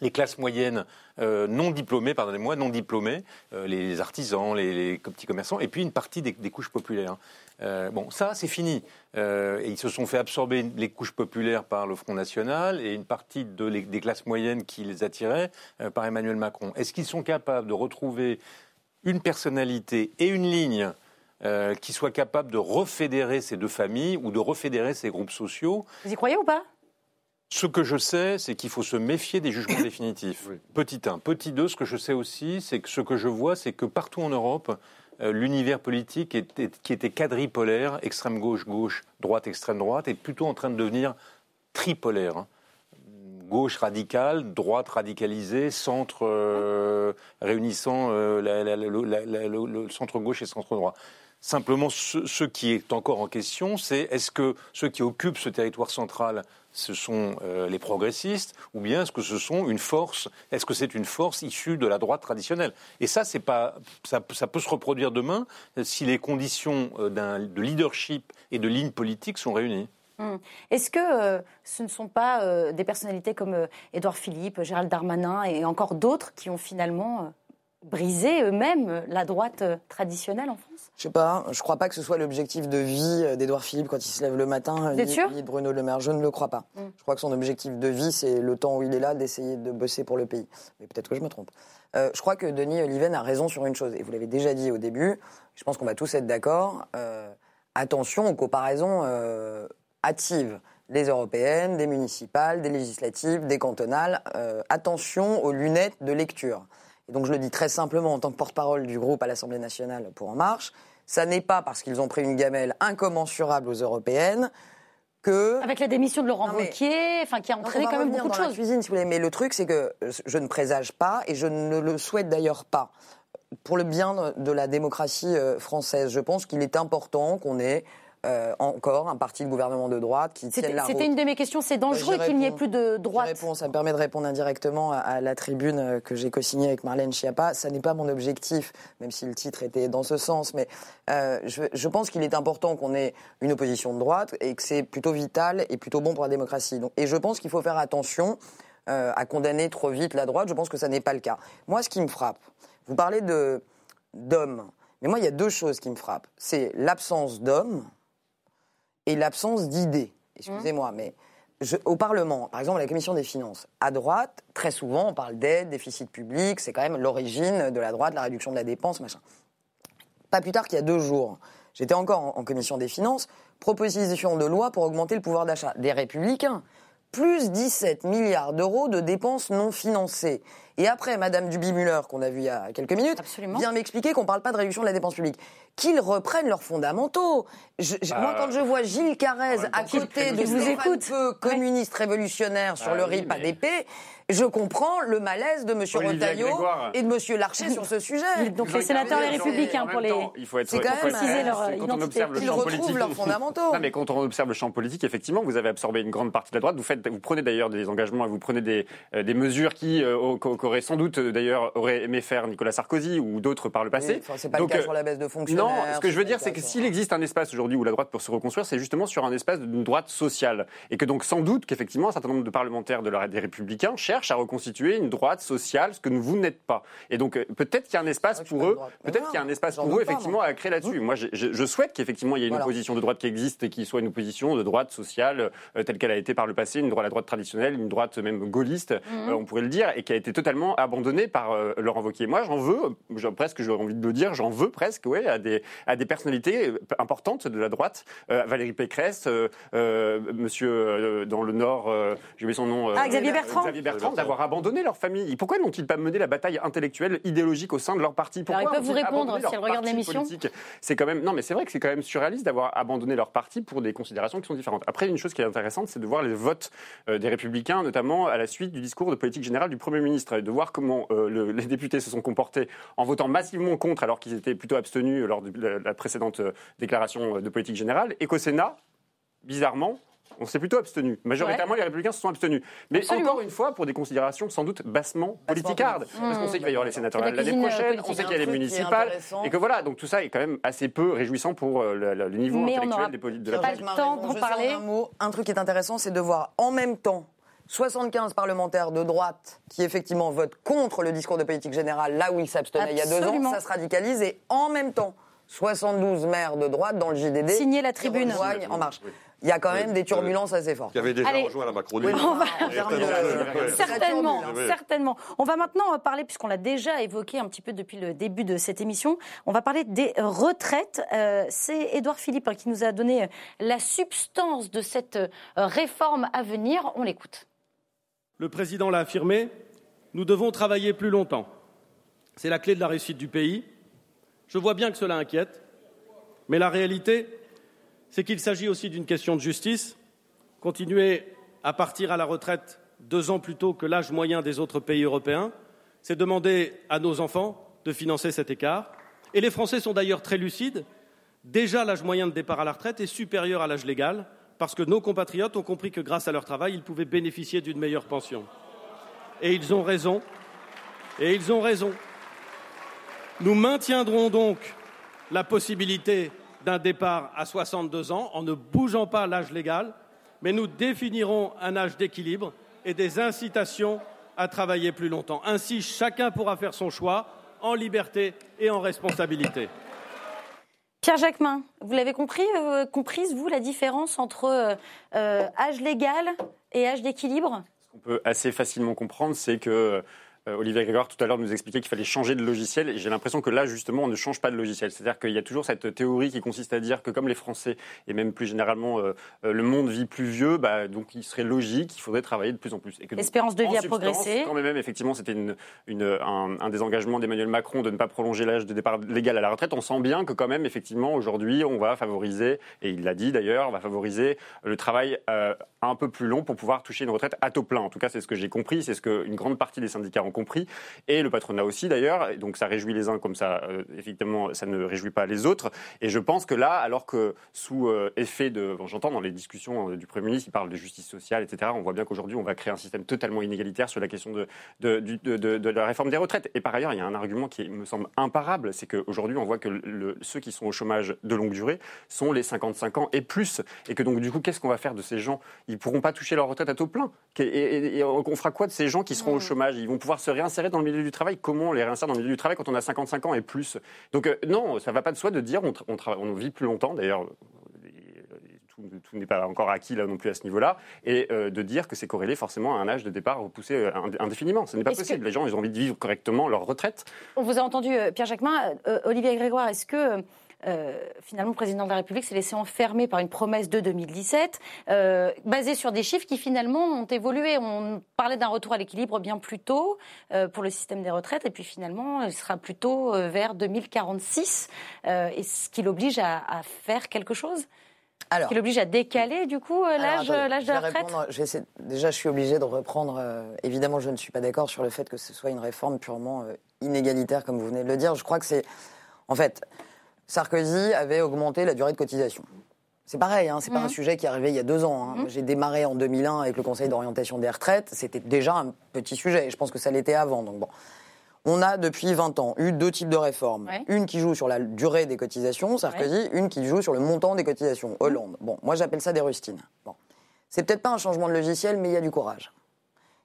les classes moyennes euh, non diplômées, pardonnez-moi, non diplômées, euh, les artisans, les, les petits commerçants, et puis une partie des, des couches populaires. Euh, bon, ça, c'est fini. Euh, et ils se sont fait absorber les couches populaires par le Front National et une partie de les- des classes moyennes qui les attiraient euh, par Emmanuel Macron. Est-ce qu'ils sont capables de retrouver une personnalité et une ligne euh, qui soit capable de refédérer ces deux familles ou de refédérer ces groupes sociaux? Vous y croyez ou pas? Ce que je sais, c'est qu'il faut se méfier des jugements définitifs. Petit 1. Petit 2, ce que je sais aussi, c'est que ce que je vois, c'est que partout en Europe, l'univers politique qui était quadripolaire, extrême gauche, gauche, droite, extrême droite, est plutôt en train de devenir tripolaire. hein. Gauche radicale, droite radicalisée, centre euh, réunissant euh, le centre gauche et centre droit. Simplement, ce, qui est encore en question, c'est est-ce que ceux qui occupent ce territoire central, ce sont euh, les progressistes, ou bien est-ce que ce sont une force, est-ce que c'est une force issue de la droite traditionnelle? Et ça, c'est ça, peut se reproduire demain euh, si les conditions euh, de leadership et de ligne politique sont réunies. Hum. Est-ce que ce ne sont pas des personnalités comme Édouard Philippe, Gérald Darmanin et encore d'autres qui ont finalement euh, brisé eux-mêmes la droite euh, traditionnelle en France? Je sais pas, je crois pas que ce soit l'objectif de vie euh, d'Édouard Philippe quand il se lève le matin, êtes ni, de Bruno Le Maire. Je ne le crois pas. Mm. Je crois que son objectif de vie, c'est le temps où il est là, d'essayer de bosser pour le pays. Mais peut-être que je me trompe. Euh, je crois que Denis Oliven a raison sur une chose, et vous l'avez déjà dit au début, je pense qu'on va tous être d'accord. euh, attention aux comparaisons euh, hâtives. Des européennes, des municipales, des législatives, des cantonales. Euh, attention aux lunettes de lecture. Et donc je le dis très simplement en tant que porte-parole du groupe à l'Assemblée nationale pour En Marche, ça n'est pas parce qu'ils ont pris une gamelle incommensurable aux européennes que... Avec la démission de Laurent Wauquiez, enfin, qui a entraîné quand même beaucoup de choses. cuisine, si vous voulez. Mais le truc, c'est que euh, je ne présage pas, et je ne le souhaite d'ailleurs pas, pour le bien de la démocratie euh, française. Je pense qu'il est important qu'on ait euh, encore un parti de gouvernement de droite qui tienne C'était la route. c'était une de mes questions. C'est dangereux j'y qu'il n'y ait plus de droite. réponds, ça me permet de répondre indirectement à, à la tribune euh, que j'ai co-signée avec Marlène Schiappa. Ça n'est pas mon objectif, même si le titre était dans ce sens. Mais euh, je, je pense qu'il est important qu'on ait une opposition de droite et que c'est plutôt vital et plutôt bon pour la démocratie. Donc, et je pense qu'il faut faire attention euh, à condamner trop vite la droite. Je pense que ça n'est pas le cas. Moi, ce qui me frappe, vous parlez de d'hommes, mais moi, il y a deux choses qui me frappent. C'est l'absence d'hommes et l'absence d'idées. Excusez-moi, mais je- au Parlement, par exemple, la commission des finances, à droite, très souvent, on parle d'aide, déficit public, c'est quand même l'origine de la droite, la réduction de la dépense, machin. Pas plus tard qu'il y a deux jours, j'étais encore en, en commission des finances, proposition de loi pour augmenter le pouvoir d'achat des républicains, plus 17 milliards d'euros de dépenses non financées. Et après, Madame Duby-Muller, qu'on a vu il y a quelques minutes, Absolument. vient m'expliquer qu'on ne parle pas de réduction de la dépense publique. Qu'ils reprennent leurs fondamentaux. Je- je- moi, quand je vois Gilles Carrez à côté de vous écoute. Peu, communiste révolutionnaire sur Ah le oui, RIP mais- ADP, je comprends le malaise de M. Retailleau Grégoire. et de M. Larcher sur ce sujet. Donc les sénateurs Les Carré, Républicains pour les... temps, il faut être quand faut même leur, Quand on identité. observe le Qu'ils champ retrouvent politique, leurs fondamentaux. Non, mais quand on observe le champ politique, effectivement, vous avez absorbé une grande partie de la droite. Vous, faites, vous prenez d'ailleurs des engagements et vous prenez des, euh, des mesures qui euh, au- qu'aurait sans doute euh, d'ailleurs aurait aimé faire Nicolas Sarkozy ou d'autres par le passé. Oui, enfin, c'est pas Donc, le cas euh, sur la baisse de fonctionnaires. Non, ce que je veux dire, c'est que s'il existe un espace aujourd'hui où la droite peut se reconstruire, c'est justement sur un espace d'une droite sociale. Et que donc, sans doute, qu'effectivement, un certain nombre de parlementaires de la, des Républicains cherchent à reconstituer une droite sociale, ce que vous n'êtes pas. Et donc, euh, peut-être qu'il y a un espace Ah, pour eux, peut-être qu'il y a un espace pour eux, effectivement, moi. à créer là-dessus. Moi, je, je- je souhaite qu'effectivement, il y ait une Voilà. opposition de droite qui existe et qui soit une opposition de droite sociale, euh, telle qu'elle a été par le passé, une droite, la droite traditionnelle, une droite même gaulliste, Mhm. euh, on pourrait le dire, et qui a été totalement abandonnée par euh, Laurent Wauquiez. Moi, j'en veux, presque, j'aurais envie de le dire, j'en veux presque, ouais, à des, à des personnalités importantes de la droite, euh, Valérie Pécresse, euh, euh, monsieur euh, dans le Nord, euh, j'ai oublié son nom. euh, Ah, Xavier Bertrand. D'avoir abandonné leur famille. Pourquoi n'ont-ils pas mené la bataille intellectuelle, idéologique au sein de leur parti Pourquoi Alors, ils peuvent vous répondre si elles regardent l'émission. C'est quand même non, mais c'est vrai que c'est quand même surréaliste d'avoir abandonné leur parti pour des considérations qui sont différentes. Après, une chose qui est intéressante, c'est de voir les votes euh, des Républicains, notamment à la suite du discours de politique générale du Premier ministre, et de voir comment euh, le- les députés se sont comportés en votant massivement contre, alors qu'ils étaient plutôt abstenus lors de la, la précédente euh, déclaration de politique générale, et qu'au Sénat, bizarrement. On s'est plutôt abstenu. Majoritairement, les républicains se sont abstenus. Mais Absolument. encore une fois, pour des considérations sans doute bassement politicardes. Parce qu'on sait qu'il va y avoir les sénatoriales de la l'année euh, prochaine, on sait qu'il y a les municipales. Et que voilà, donc tout ça est quand même assez peu réjouissant pour euh, le, le- le niveau Mais intellectuel des poli- de la pas politique. le temps sais parler. Un, mot, un truc qui est intéressant, c'est de voir en même temps 75 parlementaires de droite qui effectivement votent contre le discours de politique générale là où ils s'abstenaient il y a deux ans, ça se radicalise, et en même temps 72 maires de droite dans le JDD Signer la tribune. En Marche. Il y a quand même des turbulences assez fortes. Qui avait déjà Allez. rejoint la Macronie. Oui, On va-. Certainement, certainement. On va maintenant parler, puisqu'on l'a déjà évoqué un petit peu depuis le début de cette émission, on va parler des retraites. Euh, C'est Édouard Philippe hein, qui nous a donné euh, la substance de cette euh, réforme à venir. On l'écoute. Le président l'a affirmé, nous devons travailler plus longtemps. C'est la clé de la réussite du pays. Je vois bien que cela inquiète, mais la réalité, c'est qu'il s'agit aussi d'une question de justice. Continuer à partir à la retraite deux ans plus tôt que l'âge moyen des autres pays européens, c'est demander à nos enfants de financer cet écart. Et les Français sont d'ailleurs très lucides. Déjà, l'âge moyen de départ à la retraite est supérieur à l'âge légal, parce que nos compatriotes ont compris que grâce à leur travail, ils pouvaient bénéficier d'une meilleure pension. Et ils ont raison. Et ils ont raison. Nous maintiendrons donc la possibilité d'un départ à 62 ans en ne bougeant pas l'âge légal, mais nous définirons un âge d'équilibre et des incitations à travailler plus longtemps. Ainsi, chacun pourra faire son choix en liberté et en responsabilité. Pierre Jacquemin, vous l'avez compris, euh, comprise, vous, la différence entre euh, euh, âge légal et âge d'équilibre? Ce qu'on peut assez facilement comprendre, c'est que euh, Olivier Grégoire tout à l'heure nous expliquait qu'il fallait changer de logiciel et j'ai l'impression que là justement on ne change pas de logiciel. C'est-à-dire qu'il y a toujours cette théorie qui consiste à dire que comme les Français et même plus généralement euh, euh, le monde vit plus vieux, bah, donc il serait logique qu'il faudrait travailler de plus en plus. Et que donc, L'espérance de vie a progressé. Quand même, effectivement, c'était une, une- un, un des engagements d'Emmanuel Macron de ne pas prolonger l'âge de départ légal à la retraite. On sent bien que quand même, effectivement, aujourd'hui, on va favoriser, et il l'a dit d'ailleurs, on va favoriser le travail euh, un peu plus long pour pouvoir toucher une retraite à taux plein. En tout cas, c'est ce que j'ai compris, c'est ce qu'une grande partie des syndicats ont compris, et le patronat aussi d'ailleurs. Donc ça réjouit les uns comme ça, euh, effectivement, ça ne réjouit pas les autres. Et je pense que là, alors que sous euh, effet de, bon, j'entends dans les discussions euh, du Premier ministre, il parle de justice sociale, etc. On voit bien qu'aujourd'hui, on va créer un système totalement inégalitaire sur la question de, de, de- la réforme des retraites. Et par ailleurs, il y a un argument qui me semble imparable, c'est qu'aujourd'hui, on voit que le- ceux qui sont au chômage de longue durée sont les 55 ans et plus. Et que donc, du coup, qu'est-ce qu'on va faire de ces gens? Ils pourront pas toucher leur retraite à taux plein. Et, et- et on fera quoi de ces gens qui seront au chômage? Ils vont pouvoir se réinsérer dans le milieu du travail. Comment on les réinsère dans le milieu du travail quand on a 55 ans et plus? Donc, euh, non, ça va pas de soi de dire on, vit plus longtemps. D'ailleurs, tout n'est pas encore acquis là non plus à ce niveau-là, et euh, de dire que c'est corrélé forcément à un âge de départ repoussé euh, indé- indéfiniment. Ce n'est pas possible. que- Les gens, ils ont envie de vivre correctement leur retraite. On vous a entendu, Pierre Jacquemin. Euh, Olivier Grégoire, est-ce que finalement le président de la République s'est laissé enfermer par une promesse de 2017, euh, basée sur des chiffres qui finalement ont évolué On parlait d'un retour à l'équilibre bien plus tôt euh, pour le système des retraites, et puis finalement, il sera plutôt euh, vers 2046. Euh, Est-ce qu'il oblige à, à faire quelque chose? Alors, Qu'il oblige à décaler du coup euh, l'âge de la retraite? répondre, essayer- déjà, je suis obligé de reprendre. euh, évidemment, je ne suis pas d'accord sur le fait que ce soit une réforme purement euh, inégalitaire, comme vous venez de le dire. Je crois que c'est. En fait, Sarkozy avait augmenté la durée de cotisation. C'est pareil, hein, c'est pas un sujet qui est arrivé il y a deux ans. hein. Moi, J'ai démarré en 2001 avec le Conseil d'orientation des retraites. C'était déjà un petit sujet. et Je pense que ça l'était avant. Donc bon. On a depuis 20 ans eu deux types de réformes. Ouais. Une qui joue sur la durée des cotisations, Sarkozy, une qui joue sur le montant des cotisations, Hollande. Bon, moi j'appelle ça des rustines. Bon. C'est peut-être pas un changement de logiciel, mais il y a du courage.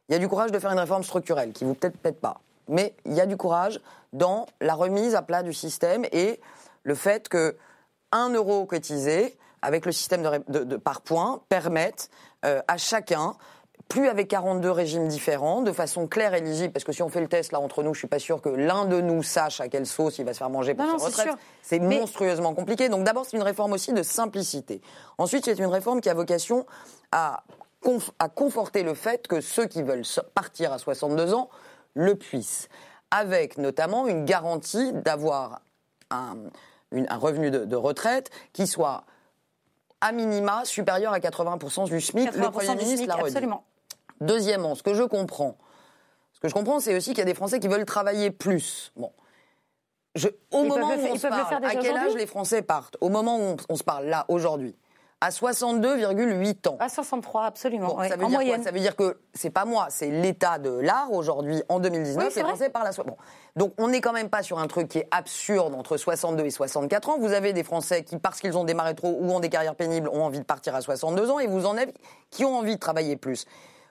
Il y a du courage de faire une réforme structurelle, qui vous peut-être peut-être pas. Mais il y a du courage dans la remise à plat du système et le fait que 1 euro cotisé avec le système de, ré- de- de- par points permette euh, à chacun plus avec 42 régimes différents, de façon claire et lisible, parce que si on fait le test là entre nous, je suis pas sûr que l'un de nous sache à quelle sauce il va se faire manger pour Non, sa retraite. C'est Mais- monstrueusement compliqué. Donc d'abord, c'est une réforme aussi de simplicité. Ensuite, c'est une réforme qui a vocation à, conf- à conforter le fait que ceux qui veulent partir à 62 ans le puissent, avec notamment une garantie d'avoir un, une- un revenu de, de retraite qui soit à minima supérieur à 80% du SMIC. Le 80% Premier du ministre SMIC, l'a redit. absolument. Deuxièmement, ce que je comprends, ce que je comprends, c'est aussi qu'il y a des Français qui veulent travailler plus. Bon. Je, au Ils moment où on se parle, à quel âge les Français partent? Au moment où on, on se parle, là, aujourd'hui, à 62,8 ans. À 63, absolument. Bon, ça veut en dire quoi moyenne. Ça veut dire que c'est pas moi, c'est l'état de l'art aujourd'hui en 2019. Oui, c'est. Français parlent à soi. Bon. Donc on n'est quand même pas sur un truc qui est absurde entre 62 et 64 ans. Vous avez des Français qui, parce qu'ils ont démarré trop ou ont des carrières pénibles, ont envie de partir à 62 ans, et vous en avez qui ont envie de travailler plus.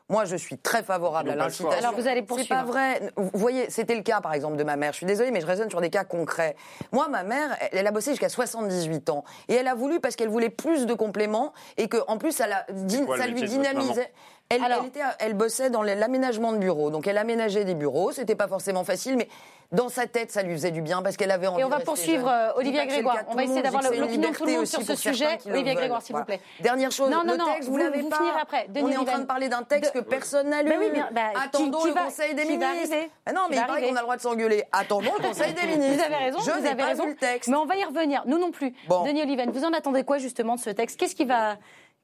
Moi, je suis très favorable à l'incitation. Alors, vous allez C'est poursuivre. pas vrai. Vous voyez, c'était le cas, par exemple, de ma mère. Je suis désolée, mais je raisonne sur des cas concrets. Moi, ma mère, elle, elle a bossé jusqu'à 78 ans. Et elle a voulu parce qu'elle voulait plus de compléments et que, en plus, ça, la- din- quoi le ça lui dynamisait. Elle, Alors- elle était, elle bossait dans l'aménagement de bureaux. Donc, elle aménageait des bureaux. C'était pas forcément facile, mais dans sa tête, ça lui faisait du bien parce qu'elle avait envie Et on va de poursuivre, euh, Olivier Grégoire. On va essayer d'avoir l'opinion de tout le monde sur ce sujet. Olivier. Grégoire, s'il vous plaît. Dernière chose, Non, non, le non, texte, vous, vous- l'avez pas. après. on est en train de parler d'un texte De- que personne n'a lu. Ben oui, bah, Attendons qui le va- Conseil des ministres. Ah non, mais il paraît qu'on a le droit de s'engueuler. Attendons le Conseil des ministres. Vous avez raison, Je n'ai pas vu le texte. Mais on va y revenir. Nous non plus. Denis Oliven, vous en attendez quoi justement de ce texte? Qu'est-ce qui va,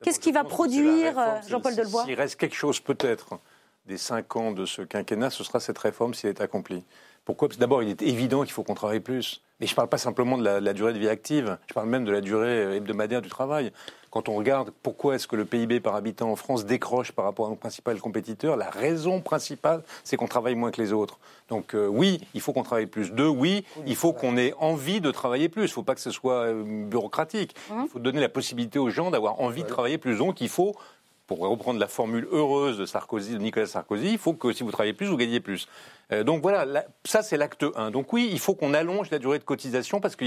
qu'est-ce qui va produire euh, Jean-Paul Delevoye S'il reste quelque chose peut-être des cinq ans de ce quinquennat, ce sera cette réforme si elle est accomplie. Pourquoi? Parce que d'abord, il est évident qu'il faut qu'on travaille plus. Mais je ne parle pas simplement de la, de la durée de vie active, je parle même de la durée euh, hebdomadaire du travail. Quand on regarde pourquoi est-ce que le PIB par habitant en France décroche par rapport à nos principaux compétiteurs, la raison principale, c'est qu'on travaille moins que les autres. Donc euh, oui, il faut qu'on travaille plus. Deux, oui, il faut qu'on ait envie de travailler plus. Il ne faut pas que ce soit euh, bureaucratique. Il faut donner la possibilité aux gens d'avoir envie de travailler plus. Donc il faut pour reprendre la formule heureuse de Sarkozy, de Nicolas Sarkozy, il faut que si vous travaillez plus, vous gagnez plus. Euh, donc voilà, là, ça c'est l'acte 1. Donc oui, il faut qu'on allonge la durée de cotisation parce qu'on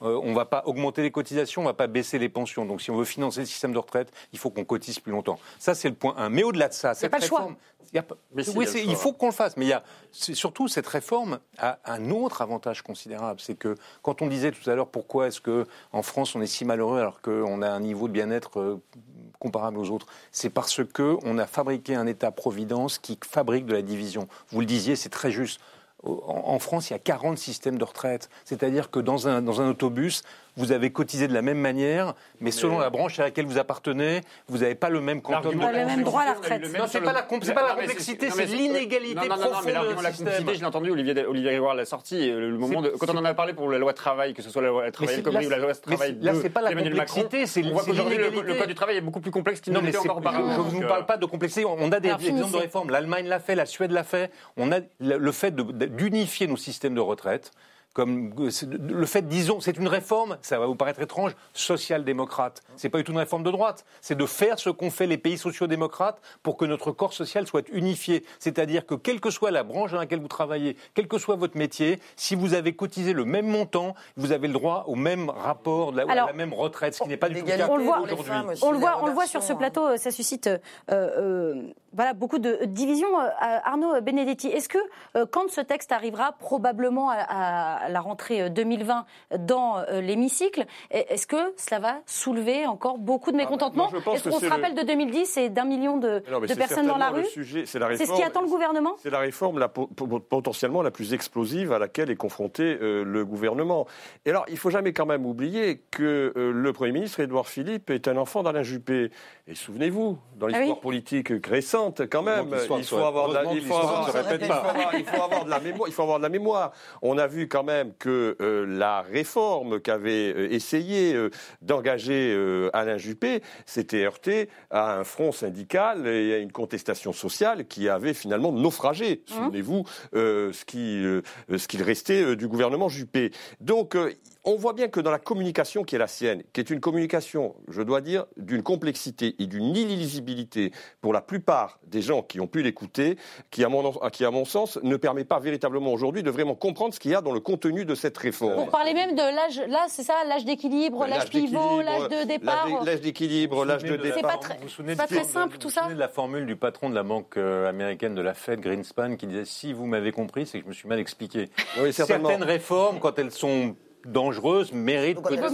ne va pas augmenter les cotisations, on ne va pas baisser les pensions. Donc si on veut financer le système de retraite, il faut qu'on cotise plus longtemps. Ça c'est le point 1. Mais au-delà de ça, cette pas le choix. réforme, il y a pas- Mais si, oui, il y a le c'est- choix. il faut qu'on le fasse. Mais il y a c'est surtout cette réforme a un autre avantage considérable, c'est que quand on disait tout à l'heure pourquoi est-ce que en France on est si malheureux alors qu'on a un niveau de bien-être euh, comparable aux autres, c'est parce que on a fabriqué un État-providence qui fabrique de la division. Vous le disiez, c'est très juste. En France, il y a 40 systèmes de retraite. C'est-à-dire que dans un, dans un autobus, vous avez cotisé de la même manière, mais selon la branche à laquelle vous appartenez, vous n'avez pas le même quantum de Pas le même droit à la retraite. Non, c'est pas la c'est pas la complexité, c'est l'inégalité non, non, non, non, profonde mais de l'argument de la notre complexité, système. je l'ai entendu, Olivier, Olivier Grégoire l'a sorti. et Le moment de, quand on en a parlé pour la loi travail, que ce soit la loi travail c'est- commun là, ou la loi travail mais là, c'est pas la complexité, c'est on voit c'est qu'aujourd'hui, le, l'inégalité. le code du travail est beaucoup plus complexe qu'il mais c'est- encore auparavant. je ne vous euh, parle pas de complexité. On a des exemples de finissez. réforme. L'Allemagne l'a fait, la Suède l'a fait. On a le fait d'unifier nos systèmes de retraite comme le fait, disons, c'est une réforme, ça va vous paraître étrange, social-démocrate. C'est pas du tout une réforme de droite. C'est de faire ce qu'ont fait les pays sociaux-démocrates pour que notre corps social soit unifié. C'est-à-dire que quelle que soit la branche dans laquelle vous travaillez, quel que soit votre métier, si vous avez cotisé le même montant, vous avez le droit au même rapport, la- Alors, à la même retraite, ce qui n'est pas du tout le cas aujourd'hui. On le voit, on le voit sur ce plateau, ça suscite euh, euh, voilà, beaucoup de divisions. Euh, Arnaud Benedetti, est-ce que euh, quand ce texte arrivera probablement à, la rentrée euh, 2020 dans euh, l'hémicycle, est-ce que cela va soulever encore beaucoup de mécontentement Ah, pense Est-ce qu'on se le- rappelle de 2010 et d'un million de, Non, personnes dans la rue? C'est ce qui attend le gouvernement? C'est la réforme la, potentiellement la plus explosive à laquelle est confronté euh, le gouvernement. Et alors, il faut jamais quand même oublier que euh, le Premier ministre, Édouard Philippe, est un enfant d'Alain Juppé. Et souvenez-vous, dans l'histoire Ah oui politique récente, quand même, il faut avoir de la, heureusement il que faut l'histoire avoir- ne se répète il pas. faut avoir- il faut avoir de la mémoire. Il faut avoir de la mémoire. On a vu quand même que euh, la réforme qu'avait euh, essayé euh, d'engager euh, Alain Juppé s'était heurtée à un front syndical et à une contestation sociale qui avait finalement naufragé. Souvenez-vous euh, ce qui euh, ce qu'il restait euh, du gouvernement Juppé. Donc euh, on voit bien que dans la communication qui est la sienne, qui est une communication, je dois dire, d'une complexité et d'une illisibilité pour la plupart des gens qui ont pu l'écouter, qui, à mon, qui, à mon sens, ne permet pas véritablement aujourd'hui de vraiment comprendre ce qu'il y a dans le contenu de cette réforme. Pour parler même de l'âge, là c'est ça, l'âge d'équilibre, l'âge pivot, l'âge de départ. l'âge d'é- L'âge d'équilibre, l'âge de Vous vous souvenez C'est départ. pas très- Vous vous pas très simple, vous tout vous ça souvenez de la formule du patron de la banque euh, américaine de la Fed, Greenspan, qui disait si vous m'avez compris, c'est que je me suis mal expliqué. Oui, certainement. Certaines réformes, quand elles sont dangereuses, méritent Donc, il peut-être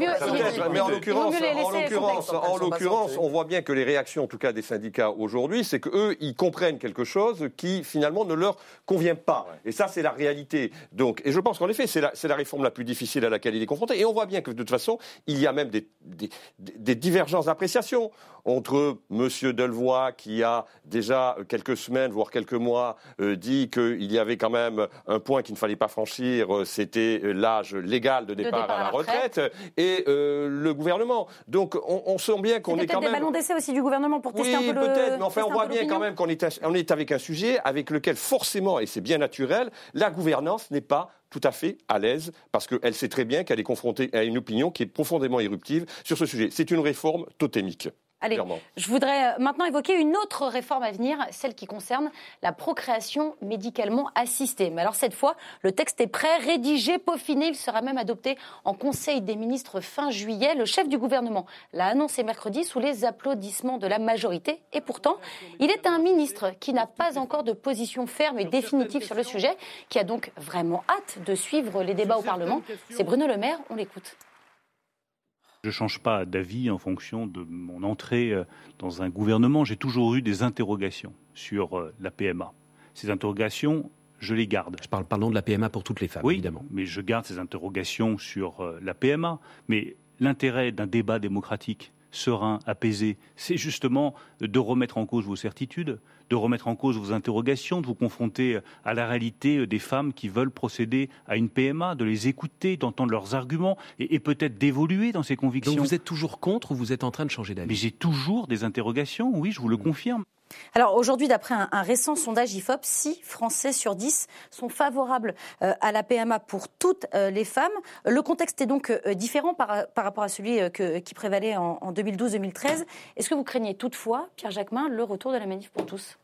mais en l'occurrence, en l'occurrence, l'occurrence, on voit bien que les réactions, en tout cas des syndicats aujourd'hui, c'est que eux, ils comprennent quelque chose qui finalement ne leur convient pas. Et ça, c'est la réalité. Donc, et je pense qu'en effet, c'est la, c'est la réforme la plus difficile à laquelle il est confronté. Et on voit bien que de toute façon, il y a même des, des, des- des divergences d'appréciation entre Monsieur Delevoye, qui a déjà quelques semaines, voire quelques mois, euh, dit qu'il y avait quand même un point qu'il ne fallait pas franchir, euh, c'était euh, l'âge légal de départ, départ à la retraite, et euh, le gouvernement. Donc, on, on sent bien qu'on est quand peut-être des même... ballons d'essai aussi du gouvernement pour tester Oui, un peu le. peut-être, mais enfin, on voit bien quand même qu'on est, on est avec un sujet avec lequel, forcément, et c'est bien naturel, la gouvernance n'est pas tout à fait à l'aise parce qu'elle sait très bien qu'elle est confrontée à une opinion qui est profondément éruptive sur ce sujet. C'est une réforme totémique. Allez, clairement. je voudrais euh, maintenant évoquer une autre réforme à venir, celle qui concerne la procréation médicalement assistée. Mais alors cette fois, le texte est prêt, rédigé, peaufiné. Il sera même adopté en Conseil des ministres fin juillet. Le chef du gouvernement l'a annoncé mercredi sous les applaudissements de la majorité. Et pourtant, il est un ministre qui n'a pas encore de position ferme et définitive sur le sujet, qui a donc vraiment hâte de suivre les débats au Parlement. C'est Bruno Le Maire, on l'écoute. Je ne change pas d'avis en fonction de mon entrée euh, dans un gouvernement. J'ai toujours eu des interrogations sur euh, la PMA. Ces interrogations, je les garde. Je parle pardon de la PMA pour toutes les femmes, Oui, évidemment. mais je garde ces interrogations sur euh, la PMA. Mais l'intérêt d'un débat démocratique serein, apaisé, c'est justement de remettre en cause vos certitudes, de remettre en cause vos interrogations, de vous confronter à la réalité des femmes qui veulent procéder à une PMA, de les écouter, d'entendre leurs arguments et, et peut-être d'évoluer dans ces convictions. Donc vous êtes toujours contre ou vous êtes en train de changer Mais d'avis j'ai toujours des interrogations, oui, je vous le confirme. Alors aujourd'hui, d'après un, récent sondage IFOP, 6 Français sur 10 sont favorables euh, à la PMA pour toutes euh, les femmes. Le contexte est donc euh, différent par, rapport à celui qui prévalait en, en 2012-2013. Est-ce que vous craignez toutefois, Pierre Jacquemin, le retour de la manif pour tous?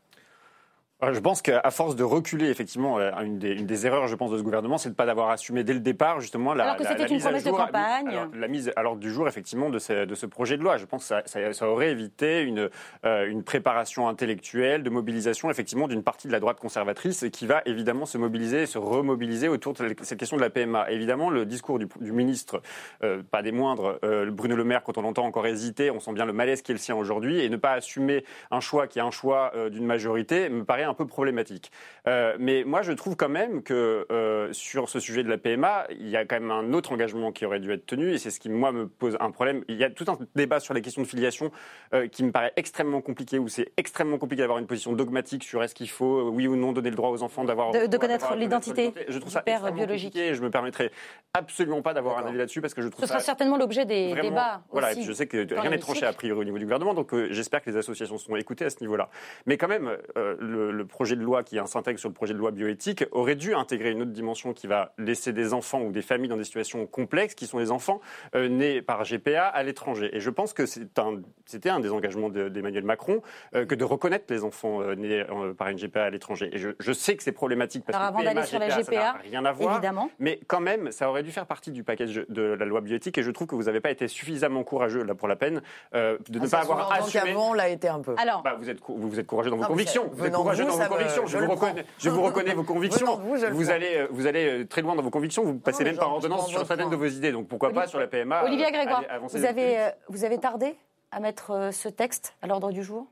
Je pense qu'à force de reculer, effectivement, euh, une des, une des erreurs, je pense, de ce gouvernement, c'est de ne pas avoir assumé dès le départ, justement, la, Alors que la- une mise à de campagne. alors, la mise à l'ordre du jour, effectivement, de ce, de ce projet de loi. Je pense que ça, ça- ça aurait évité une, euh, une préparation intellectuelle, de mobilisation, effectivement, d'une partie de la droite conservatrice qui va évidemment se mobiliser, se remobiliser autour de cette question de la PMA. Évidemment, le discours du, du ministre, euh, pas des moindres, euh, Bruno Le Maire, quand on l'entend encore hésiter, on sent bien le malaise qui est le sien aujourd'hui, et ne pas assumer un choix qui est un choix euh, d'une majorité me paraît un peu problématique. Euh, mais moi, je trouve quand même que euh, sur ce sujet de la PMA, il y a quand même un autre engagement qui aurait dû être tenu, et c'est ce qui, moi, me pose un problème. Il y a tout un débat sur les questions de filiation euh, qui me paraît extrêmement compliqué, où c'est extrêmement compliqué d'avoir une position dogmatique sur est-ce qu'il faut, oui ou non, donner le droit aux enfants d'avoir... De- de connaître l'identité Je trouve ça père biologique. compliqué, et je me permettrai absolument pas d'avoir un avis là-dessus, parce que je trouve Ce ça sera certainement l'objet des Vraiment, débats. Voilà, aussi je sais que rien n'est tranché a priori au niveau du gouvernement, donc j'espère que les associations seront écoutées à ce niveau-là. Mais quand même, le, le projet de loi qui s'intègre sur le projet de loi bioéthique aurait dû intégrer une autre dimension qui va laisser des enfants ou des familles dans des situations complexes, qui sont les enfants euh, nés par GPA à l'étranger. Et je pense que c'était un, des engagements d'Emmanuel Macron euh, que de reconnaître les enfants euh, nés par une GPA à l'étranger. Et je, sais que c'est problématique parce Alors, que avant d'aller sur la GPA, n'a rien à voir. Évidemment. Mais quand même, ça aurait dû faire partie du package de la loi bioéthique. Et je trouve que vous n'avez pas été suffisamment courageux là pour la peine de ne Ah, pas avoir assumé. Avant, l'a été un peu. Alors, bah, vous êtes vous êtes courageux dans vos Non, convictions. Vous êtes courageux dans vos convictions. Je vous reconnais. Je vous reconnais vos convictions. De vous, allez vous allez très loin dans vos convictions. Vous passez même par ordonnance sur certaines de vos idées. Donc pourquoi pas sur la PMA Olivia euh, Grégoire, aller avancer vous avez, vite. euh, vous avez tardé à mettre euh, ce texte à l'ordre du jour?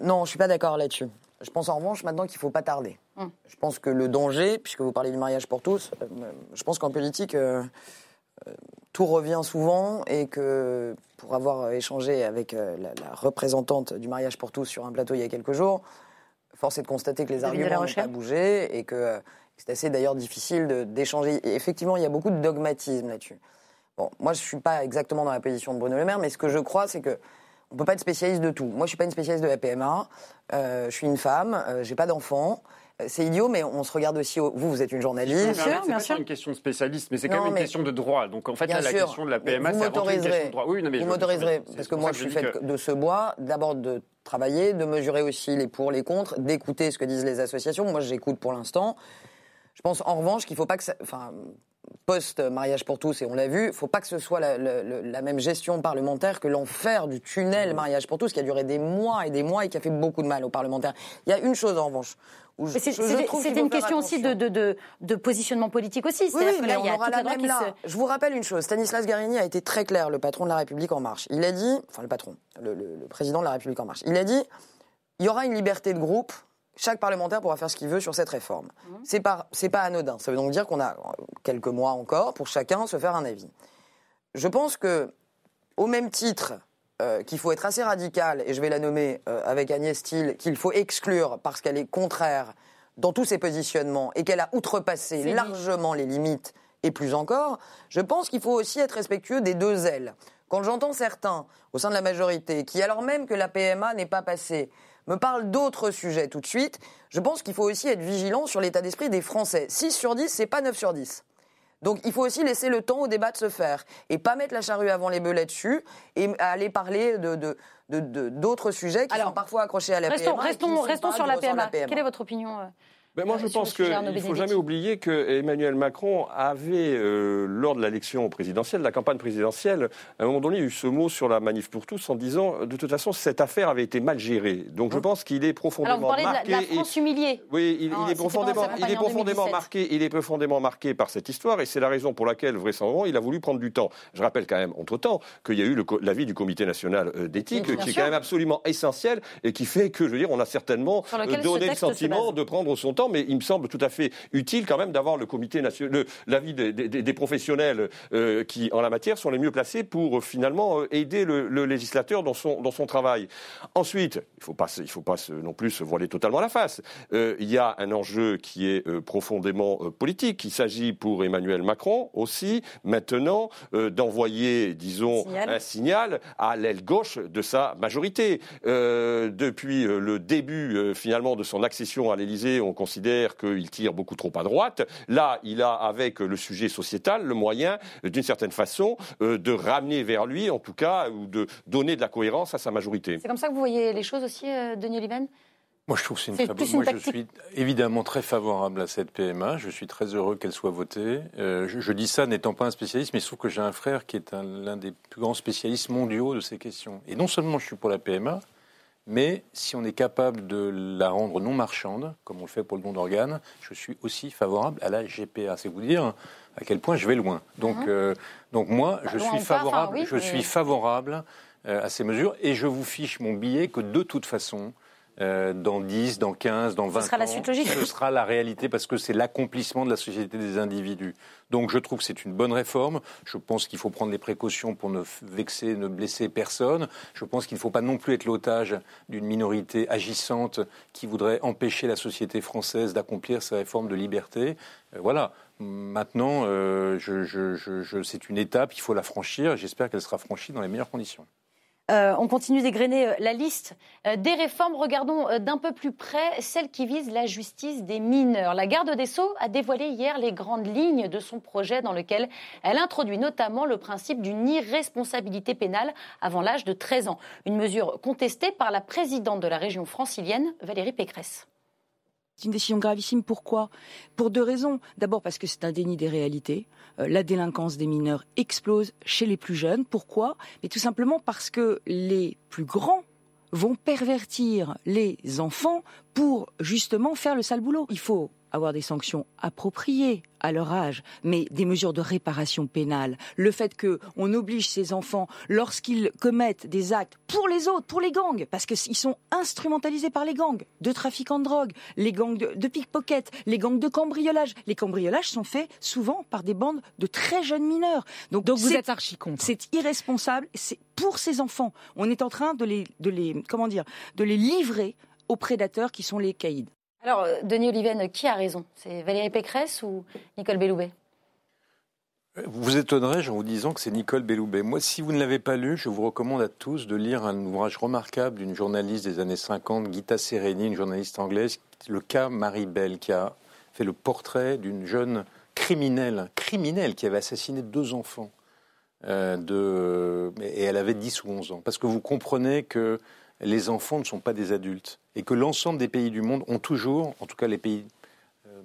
Non, je suis pas d'accord là-dessus. Je pense en revanche maintenant qu'il faut pas tarder. Hum. Je pense que le danger, puisque vous parlez du mariage pour tous, euh, je pense qu'en politique, euh, euh, tout revient souvent et que pour avoir échangé avec euh, la, la représentante du mariage pour tous sur un plateau il y a quelques jours, force est de constater que les arguments n'ont pas bougé et que euh, c'est assez d'ailleurs difficile d'échanger. Effectivement, il y a beaucoup de dogmatisme là-dessus. Bon, moi, je suis pas exactement dans la position de Bruno Le Maire, mais ce que je crois, c'est que on peut pas être spécialiste de tout. Moi, je suis pas une spécialiste de la PMA. Euh, je suis une femme. Euh, J'ai pas d'enfants. C'est idiot, mais on se regarde aussi. au- Vous, vous êtes une journaliste. C'est pas une question de spécialiste, mais c'est quand Non, même une question de droit. Donc en fait, Bien là, la sûr. question de la PMA, vous c'est avant tout une question de droit. Oui, non, mais vous je- m'autoriserez, c'est parce que moi, je suis faite que- de ce bois, d'abord de travailler, de mesurer aussi les pour, les contre, d'écouter ce que disent les associations. Moi, j'écoute pour l'instant. Je pense en revanche qu'il ne faut pas que ça. Enfin, post-mariage pour tous, et on l'a vu, il ne faut pas que ce soit la, la- la- la même gestion parlementaire que l'enfer du tunnel mariage pour tous, qui a duré des mois et des mois et qui a fait beaucoup de mal aux parlementaires. Il y a une chose en revanche. C'était une question aussi de, de, de, de positionnement politique aussi. oui, là, on il y a aura la même là. se... Je vous rappelle une chose. Stanislas Guarini a été très clair, le patron de la République en marche. Il a dit, enfin le patron, le, le- le président de la République en marche. Il a dit, il y aura une liberté de groupe. Chaque parlementaire pourra faire ce qu'il veut sur cette réforme. C'est pas, pas anodin. Ça veut donc dire qu'on a quelques mois encore pour chacun se faire un avis. Je pense que, au même titre euh, qu'il faut être assez radical, et je vais la nommer euh, avec Agnès Thiel, qu'il faut exclure parce qu'elle est contraire dans tous ses positionnements et qu'elle a outrepassé largement les limites et plus encore, je pense qu'il faut aussi être respectueux des deux ailes. Quand j'entends certains au sein de la majorité qui, alors même que la PMA n'est pas passée, me parlent d'autres sujets tout de suite, je pense qu'il faut aussi être vigilant sur l'état d'esprit des Français. 6 sur 10, c'est pas 9 sur 10. Donc il faut aussi laisser le temps au débat de se faire et pas mettre la charrue avant les bœufs là-dessus et aller parler de d'autres sujets qui Alors, sont parfois accrochés à la Restons, PMA. restons, sur la ressort de PMA. Quelle est votre opinion Ben moi, euh, je pense qu'il ne faut jamais oublier que Emmanuel Macron avait, euh, lors de l'élection présidentielle, de la campagne présidentielle, à un moment donné, eu ce mot sur la manif pour tous en disant, de toute façon, cette affaire avait été mal gérée. Donc je pense qu'il est profondément Alors, vous parlez de la, marqué. de la et- France humiliée. oui, il, est profondément, il est profondément 2017. marqué. Il est profondément marqué par cette histoire, et c'est la raison pour laquelle, vraisemblablement, il a voulu prendre du temps. Je rappelle quand même, entre temps, qu'il y a eu l'avis du Comité national euh, d'éthique, qui est quand même absolument essentiel et qui fait que, je veux dire, on a certainement donné le sentiment de prendre son temps, mais il me semble tout à fait utile quand même d'avoir le Comité national, l'avis des, des- des professionnels euh, qui, en la matière, sont les mieux placés pour euh, finalement euh, aider le, le législateur dans son dans son travail. Ensuite, il faut pas il faut pas non plus se voiler totalement la face. Euh, il y a un enjeu qui est profondément politique. Il s'agit pour Emmanuel Macron aussi maintenant euh, d'envoyer, disons, Signal. un signal à l'aile gauche de sa majorité. Euh, depuis le début finalement de son accession à l'Élysée, on considère qu'il tire beaucoup trop à droite. Là, il a avec le sujet sociétal le moyen, d'une certaine façon, euh, de ramener vers lui, en tout cas, ou de donner de la cohérence à sa majorité. C'est comme ça que vous voyez les choses aussi, euh, Denis Oliven? Moi, je trouve que c'est une très bonne- Moi, je suis évidemment très favorable à cette PMA. Je suis très heureux qu'elle soit votée. Euh, je, je dis ça n'étant pas un spécialiste, mais il se trouve que j'ai un frère qui est un- l'un des plus grands spécialistes mondiaux de ces questions. Et non seulement je suis pour la PMA, mais si on est capable de la rendre non marchande, comme on le fait pour le don d'organes, je suis aussi favorable à la GPA. C'est vous dire à quel point je vais loin. Donc, euh, donc moi, je Bah, loin suis ou pas, favorable. oui, je mais- suis favorable euh, à ces mesures et je vous fiche mon billet que de toute façon, euh, dans 10, dans 15, dans 20 sera la ans, suite logique. ce sera la réalité parce que c'est l'accomplissement de la société des individus. Donc je trouve que c'est une bonne réforme. Je pense qu'il faut prendre les précautions pour ne vexer, ne blesser personne. Je pense qu'il ne faut pas non plus être l'otage d'une minorité agissante qui voudrait empêcher la société française d'accomplir sa réforme de liberté. Euh, voilà. Maintenant, euh, je- je- je- je- c'est une étape, il faut la franchir. et J'espère qu'elle sera franchie dans les meilleures conditions. Euh, on continue d'égrener euh, la liste euh, des réformes. Regardons d'un peu plus près celle qui vise la justice des mineurs. La garde des Sceaux a dévoilé hier les grandes lignes de son projet dans lequel elle introduit notamment le principe d'une irresponsabilité pénale avant l'âge de 13 ans. Une mesure contestée par la présidente de la région francilienne, Valérie Pécresse. C'est une décision gravissime. Pourquoi? Pour deux raisons. D'abord parce que c'est un déni des réalités. Euh, la délinquance des mineurs explose chez les plus jeunes. Pourquoi? Mais tout simplement parce que les plus grands vont pervertir les enfants pour justement faire le sale boulot. Il faut avoir des sanctions appropriées à leur âge, mais des mesures de réparation pénale. Le fait que on oblige ces enfants, lorsqu'ils commettent des actes pour les autres, pour les gangs, parce qu'ils sont instrumentalisés par les gangs de trafiquants de drogue, les gangs de, de pickpocket, les gangs de cambriolage. Les cambriolages sont faits souvent par des bandes de très jeunes mineurs. Donc, Donc vous êtes archi contre. c'est irresponsable. C'est pour ces enfants. On est en train de les, de les, comment dire, de les livrer aux prédateurs qui sont les caïds. Alors, euh, Denis Oliven, qui a raison? C'est Valérie Pécresse ou Nicole Belloubet? Vous vous étonnerez en vous disant que c'est Nicole Belloubet. Moi, si vous ne l'avez pas lu, je vous recommande à tous de lire un ouvrage remarquable d'une journaliste des années 50, Gita Sereni, une journaliste anglaise, le cas Marie Bell, qui a fait le portrait d'une jeune criminelle, criminelle qui avait assassiné deux enfants. euh, de, et elle avait 10 ou 11 ans. Parce que vous comprenez que les enfants ne sont pas des adultes. Et que l'ensemble des pays du monde ont toujours, en tout cas les pays euh,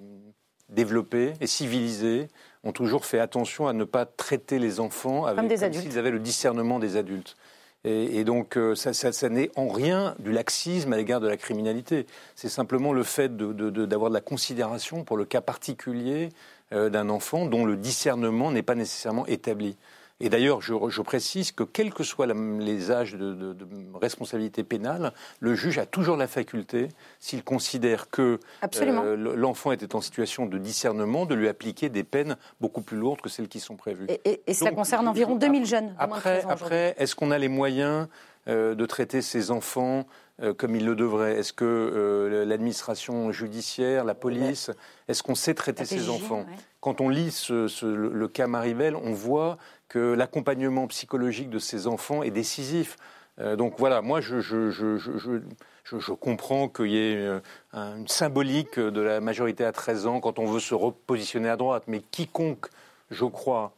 développés et civilisés, ont toujours fait attention à ne pas traiter les enfants avec, Comme s'ils avaient le discernement des adultes. Et, et donc, euh, ça, ça- ça n'est en rien du laxisme à l'égard de la criminalité. C'est simplement le fait de- de- de- d'avoir de, la considération pour le cas particulier euh, d'un enfant dont le discernement n'est pas nécessairement établi. Et d'ailleurs, je, je précise que quels que soient les âges de, de- de responsabilité pénale, le juge a toujours la faculté, s'il considère que euh, l'enfant était en situation de discernement, de lui appliquer des peines beaucoup plus lourdes que celles qui sont prévues. Et, et- et cela Donc, concerne environ je- 2000 jeunes Après, 13 ans aujourd'hui. après est-ce qu'on a les moyens euh, de traiter ces enfants euh, comme ils le devraient? Est-ce que euh, l'administration judiciaire, la police, est-ce qu'on sait traiter ces enfants? ouais. Quand on lit ce- ce- le, le cas Maribel, on voit que l'accompagnement psychologique de ces enfants est décisif. Euh, donc voilà, moi je, je, comprends qu'il y ait euh, un- une symbolique de la majorité à 13 ans quand on veut se repositionner à droite, mais quiconque, je crois,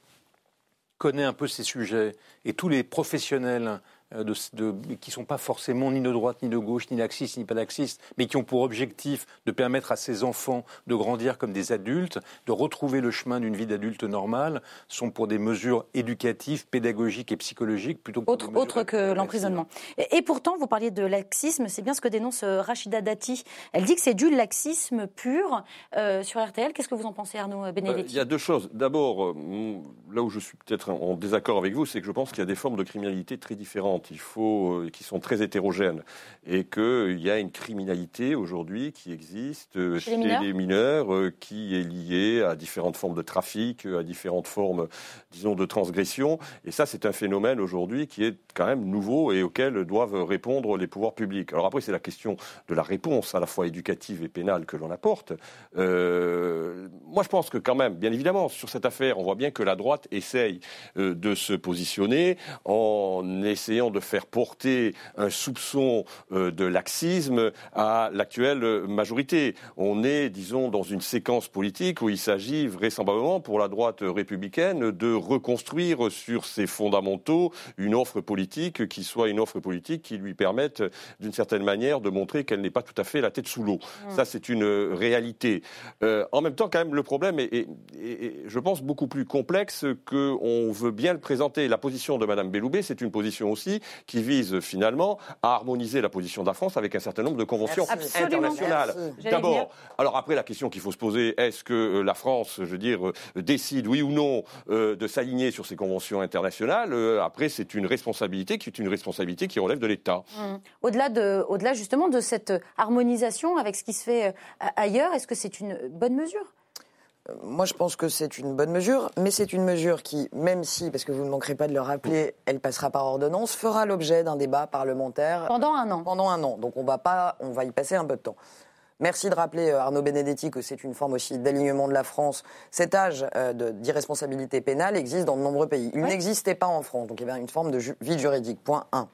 connaît un peu ces sujets et tous les professionnels de, de- qui ne sont pas forcément ni de droite, ni de gauche, ni laxistes, ni pas laxistes, mais qui ont pour objectif de permettre à ces enfants de grandir comme des adultes, de retrouver le chemin d'une vie d'adulte normale, sont pour des mesures éducatives, pédagogiques et psychologiques plutôt que Autre, autre que l'emprisonnement. Et, et pourtant, vous parliez de laxisme, c'est bien ce que dénonce euh, Rachida Dati. Elle dit que c'est du laxisme pur euh, sur RTL. Qu'est-ce que vous en pensez, Arnaud Euh, Benedetti Il y a deux choses. D'abord, euh, là où je suis peut-être en désaccord avec vous, c'est que je pense qu'il y a des formes de criminalité très différentes. Il faut, euh, qui sont très hétérogènes, et qu'il y a une criminalité aujourd'hui qui existe euh, Chez les mineurs les mineurs, euh, qui est liée à différentes formes de trafic, à différentes formes, disons, de transgression. Et ça, c'est un phénomène aujourd'hui qui est quand même nouveau et auquel doivent répondre les pouvoirs publics. Alors après, c'est la question de la réponse, à la fois éducative et pénale, que l'on apporte. Euh, moi, je pense que quand même, bien évidemment, sur cette affaire, on voit bien que la droite essaye de se positionner en essayant de faire porter un soupçon euh, de laxisme à l'actuelle majorité. On est, disons, dans une séquence politique où il s'agit vraisemblablement pour la droite républicaine de reconstruire sur ses fondamentaux une offre politique qui soit une offre politique qui lui permette, d'une certaine manière, de montrer qu'elle n'est pas tout à fait la tête sous l'eau. Ça, c'est une réalité. Euh, en même temps, quand même, le problème est, est- est- est, je pense, beaucoup plus complexe qu'on veut bien le présenter. La position de Mme Belloubet, c'est une position aussi qui vise finalement à harmoniser la position de la France avec un certain nombre de conventions Merci. Internationales. D'abord, alors après, la question qu'il faut se poser, est-ce que euh, la France, je veux dire, euh, décide, oui ou non, euh, de s'aligner sur ces conventions internationales Euh, Après, c'est une responsabilité qui est une responsabilité qui relève de l'État. Hum. Au-delà de, au-delà justement de cette harmonisation avec ce qui se fait ailleurs, est-ce que c'est une bonne mesure? Moi, je pense que c'est une bonne mesure, mais c'est une mesure qui, même si, parce que vous ne manquerez pas de le rappeler, elle passera par ordonnance, fera l'objet d'un débat parlementaire Pendant un an. pendant un an. Donc on va pas, on va y passer un peu de temps. Merci de rappeler, euh, Arnaud Benedetti, que c'est une forme aussi d'alignement de la France. Cet âge euh, d'irresponsabilité pénale existe dans de nombreux pays. Il n'existait pas en France, donc il y avait une forme de ju- vide juridique. Point 1.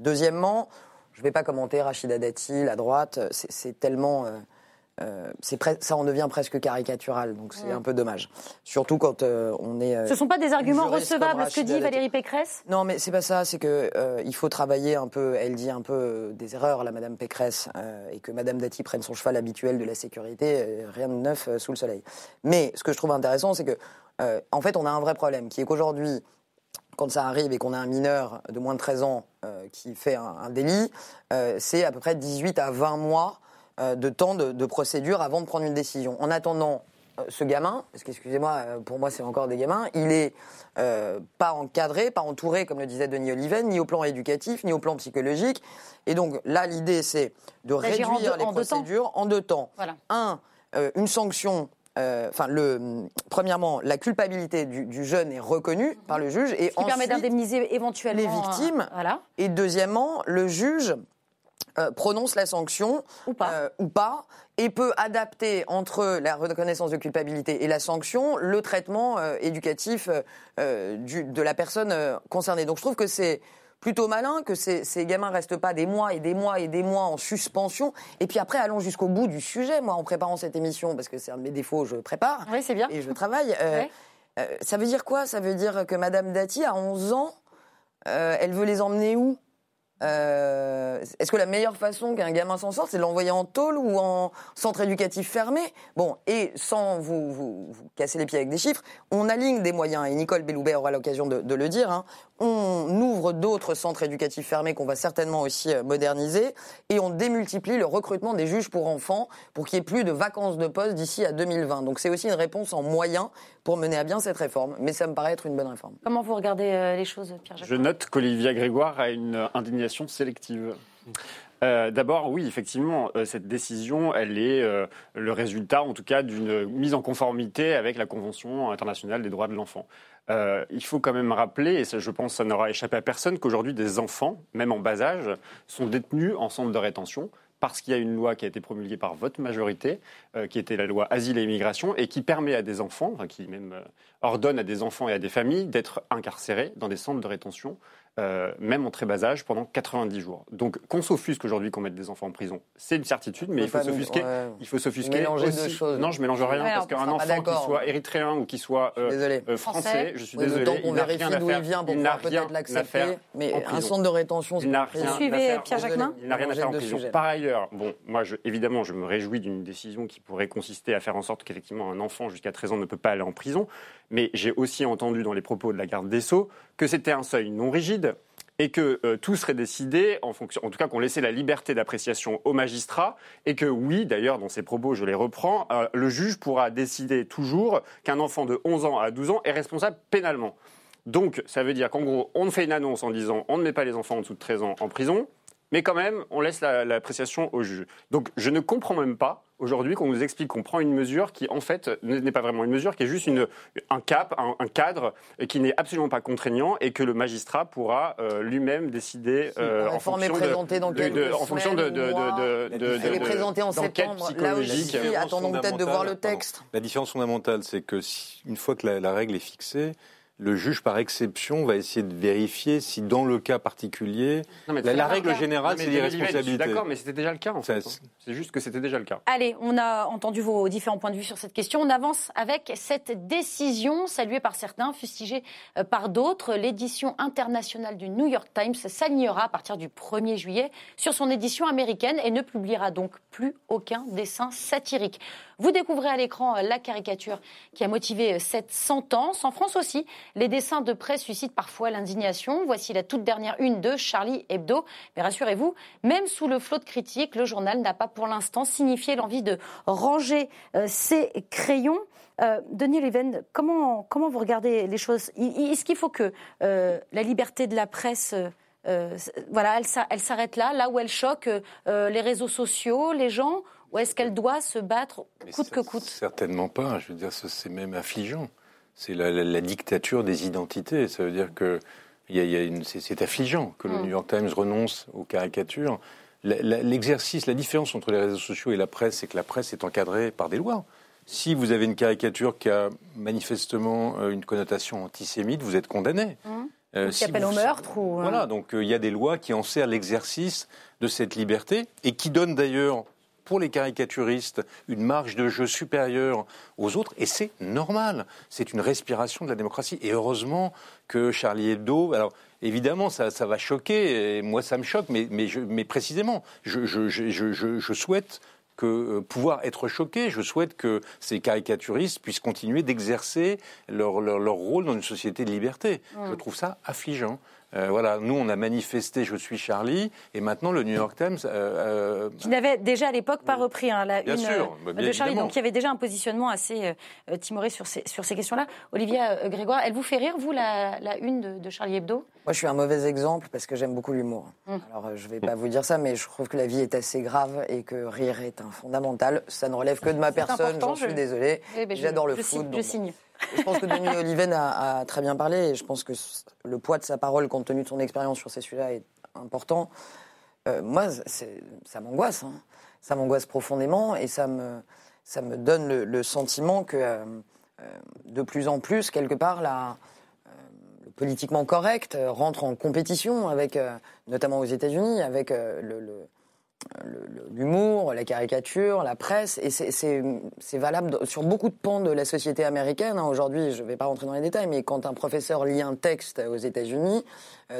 Deuxièmement, je ne vais pas commenter Rachida Dati, la droite, c'est c'est tellement... euh, euh, ça en devient presque caricatural, donc c'est Ouais. un peu dommage. Surtout quand euh, on est. euh, Ce ne sont pas des arguments recevables, ce que dit. Valérie Pécresse? Non, mais c'est pas ça. C'est que euh, il faut travailler un peu. Elle dit un peu des erreurs, la Madame Pécresse, et que Madame Dati prenne son cheval habituel de la sécurité. rien de neuf sous le soleil. Mais ce que je trouve intéressant, c'est que en fait, on a un vrai problème, qui est qu'aujourd'hui, quand ça arrive et qu'on a un mineur de moins de 13 ans qui fait un, un délit, c'est à peu près 18 à 20 mois de temps de, de procédure avant de prendre une décision. En attendant, euh, ce gamin, parce qu'excusez-moi, euh, pour moi c'est encore des gamins, il est euh, pas encadré, pas entouré, comme le disait Denis Oliven, ni au plan éducatif, ni au plan psychologique. Et donc là, l'idée c'est de en réduire deux- les en deux temps. procédures en deux temps. Voilà. Un, euh, une sanction. euh, Enfin, premièrement, la culpabilité du, du jeune est reconnue par le juge, et Ce qui permet ensuite, d'indemniser éventuellement les victimes. euh, voilà. Et deuxièmement, le juge euh, prononce la sanction ou pas. euh, ou pas et peut adapter entre la reconnaissance de culpabilité et la sanction le traitement euh, éducatif du- de la personne concernée. Donc je trouve que c'est plutôt malin que ces, ces gamins restent pas des mois et des mois et des mois en suspension. Et puis après, allons jusqu'au bout du sujet. Moi, en préparant cette émission, parce que c'est un de mes défauts, je prépare. Oui, c'est bien. Et je travaille. ça veut dire quoi? Ça veut dire que Madame Dati, à 11 ans, elle veut les emmener où? Euh, Est-ce que la meilleure façon qu'un gamin s'en sorte, c'est de l'envoyer en tôle ou en centre éducatif fermé? Bon, et sans vous, vous- vous casser les pieds avec des chiffres, on aligne des moyens, et Nicole Belloubet aura l'occasion de, de le dire, hein. on ouvre d'autres centres éducatifs fermés qu'on va certainement aussi euh, moderniser, et on démultiplie le recrutement des juges pour enfants pour qu'il n'y ait plus de vacances de poste d'ici à 2020. Donc c'est aussi une réponse en moyens pour mener à bien cette réforme, mais ça me paraît être une bonne réforme. Comment vous regardez euh, les choses, Pierre Jacques Je note qu'Olivia Grégoire a une indignation sélective. Euh, D'abord, oui, effectivement, euh, cette décision, elle est euh, le résultat, en tout cas, d'une mise en conformité avec la Convention internationale des droits de l'enfant. Il faut quand même rappeler, et je pense que ça n'aura échappé à personne, qu'aujourd'hui, des enfants, même en bas âge, sont détenus en centre de rétention parce qu'il y a une loi qui a été promulguée par votre majorité, qui était la loi Asile et Immigration, et qui permet à des enfants, enfin, qui même ordonne à des enfants et à des familles d'être incarcérés dans des centres de rétention, euh, même en très bas âge, pendant 90 jours. Donc qu'on s'offusque aujourd'hui qu'on mette des enfants en prison, c'est une certitude, mais il faut s'offusquer. ouais. Il faut s'offusquer Mélanger aussi. deux choses. Non, je mélange rien, Ouais, parce on qu'un enfant qui soit érythréen ou qui soit euh, euh, français, je suis Oui, désolé, il n'a vérifie rien à d'où faire. il vient pour il n'a pouvoir rien peut-être à l'accepter. faire Mais un centre de rétention, c'est Il n'a rien. Suivez, à faire. Pierre Jacquemin. Il n'a rien à faire en prison. Par ailleurs, bon, moi, je, évidemment, je me réjouis d'une décision qui pourrait consister à faire en sorte qu'effectivement un enfant jusqu'à 13 ans ne peut pas aller en prison. Mais j'ai aussi entendu dans les propos de la garde des Sceaux que c'était un seuil non rigide et que euh, tout serait décidé en fonction, en tout cas qu'on laissait la liberté d'appréciation aux magistrats et que oui, d'ailleurs, dans ces propos, je les reprends, euh, le juge pourra décider toujours qu'un enfant de 11 ans à 12 ans est responsable pénalement. Donc, ça veut dire qu'en gros, on fait une annonce en disant on ne met pas les enfants en dessous de 13 ans en prison, mais quand même, on laisse la- l'appréciation au juge. Donc, je ne comprends même pas aujourd'hui qu'on nous explique qu'on prend une mesure qui, en fait, n'est pas vraiment une mesure, qui est juste une, un cap, un, un cadre, qui n'est absolument pas contraignant et que le magistrat pourra euh, lui-même décider euh, La en fonction de- présentée dans de- de- en fonction de, de, présentée en septembre. Là aussi, attendons peut-être de voir le texte. La différence fondamentale, c'est que si- une fois que la, la règle est fixée, le juge, par exception, va essayer de vérifier si, dans le cas particulier, Non, mais la, règle générale, Non, mais c'est l'irresponsabilité. d'accord, mais c'était déjà le cas, en Ça, fait. hein. C'est juste que c'était déjà le cas. Allez, on a entendu vos différents points de vue sur cette question. On avance avec cette décision saluée par certains, fustigée euh, par d'autres. L'édition internationale du New York Times s'alignera à partir du 1er juillet sur son édition américaine et ne publiera donc plus aucun dessin satirique. Vous découvrez à l'écran euh, la caricature qui a motivé euh, cette sentence. En France aussi, les dessins de presse suscitent parfois l'indignation. Voici la toute dernière une de Charlie Hebdo. Mais rassurez-vous, même sous le flot de critiques, le journal n'a pas pour l'instant signifié l'envie de ranger euh, ses crayons. Euh, Denis Leven, comment, comment vous regardez les choses? Est-ce qu'il faut que euh, la liberté de la presse, euh, voilà, elle, s'a- elle s'arrête là, là où elle choque euh, les réseaux sociaux, les gens, ou est-ce qu'elle doit se battre coûte que coûte? Certainement pas. Je veux dire, c'est même affligeant. C'est la, la- la dictature des identités. Ça veut dire que il y a, il y a une- c'est, affligeant que le Mm. New York Times renonce aux caricatures. la- la- l'exercice, la différence entre les réseaux sociaux et la presse, c'est que la presse est encadrée par des lois. Si vous avez une caricature qui a manifestement euh, une connotation antisémite, vous êtes condamné. Euh, qui si appelle vous- au meurtre ou, euh, Voilà, donc euh, il y a des lois qui enserrent l'exercice de cette liberté et qui donnent d'ailleurs pour les caricaturistes une marge de jeu supérieure aux autres, et c'est normal. C'est une respiration de la démocratie. Et heureusement que Charlie Hebdo, alors évidemment ça, ça va choquer, et moi ça me choque, mais, mais, je- mais précisément, je, souhaite que euh, pouvoir être choqué, je souhaite que ces caricaturistes puissent continuer d'exercer leur, leur, leur rôle dans une société de liberté. Mm. Je trouve ça affligeant. Euh, voilà, nous on a manifesté Je suis Charlie, et maintenant le New York Times. euh, euh, Qui n'avait déjà à l'époque pas repris hein, la Bien une sûr, bah, bien de Charlie, évidemment. donc il y avait déjà un positionnement assez euh, timoré sur ces, sur ces questions-là. Olivia euh, Grégoire, elle vous fait rire, vous, la, la une de, de Charlie Hebdo? Moi, je suis un mauvais exemple parce que j'aime beaucoup l'humour. Mm. Alors, je vais pas vous dire ça, mais je trouve que la vie est assez grave et que rire est un fondamental. Ça ne relève que de ma C'est personne, important, j'en je- suis désolé. Oui, mais je- J'adore le je foot. signe, donc je bon. signe. Je pense que Denis Oliven a, très bien parlé et je pense que le poids de sa parole, compte tenu de son expérience sur ces sujets-là, est important. Euh, moi, ça m'angoisse. hein. Ça m'angoisse profondément et ça me, ça me donne le, sentiment que euh, euh, de plus en plus, quelque part, la, le politiquement correct rentre en compétition avec, notamment aux États-Unis, avec le- l'humour, la caricature, la presse, et c'est- valable sur beaucoup de pans de la société américaine. hein. Aujourd'hui, je ne vais pas rentrer dans les détails, mais quand un professeur lit un texte aux États-Unis,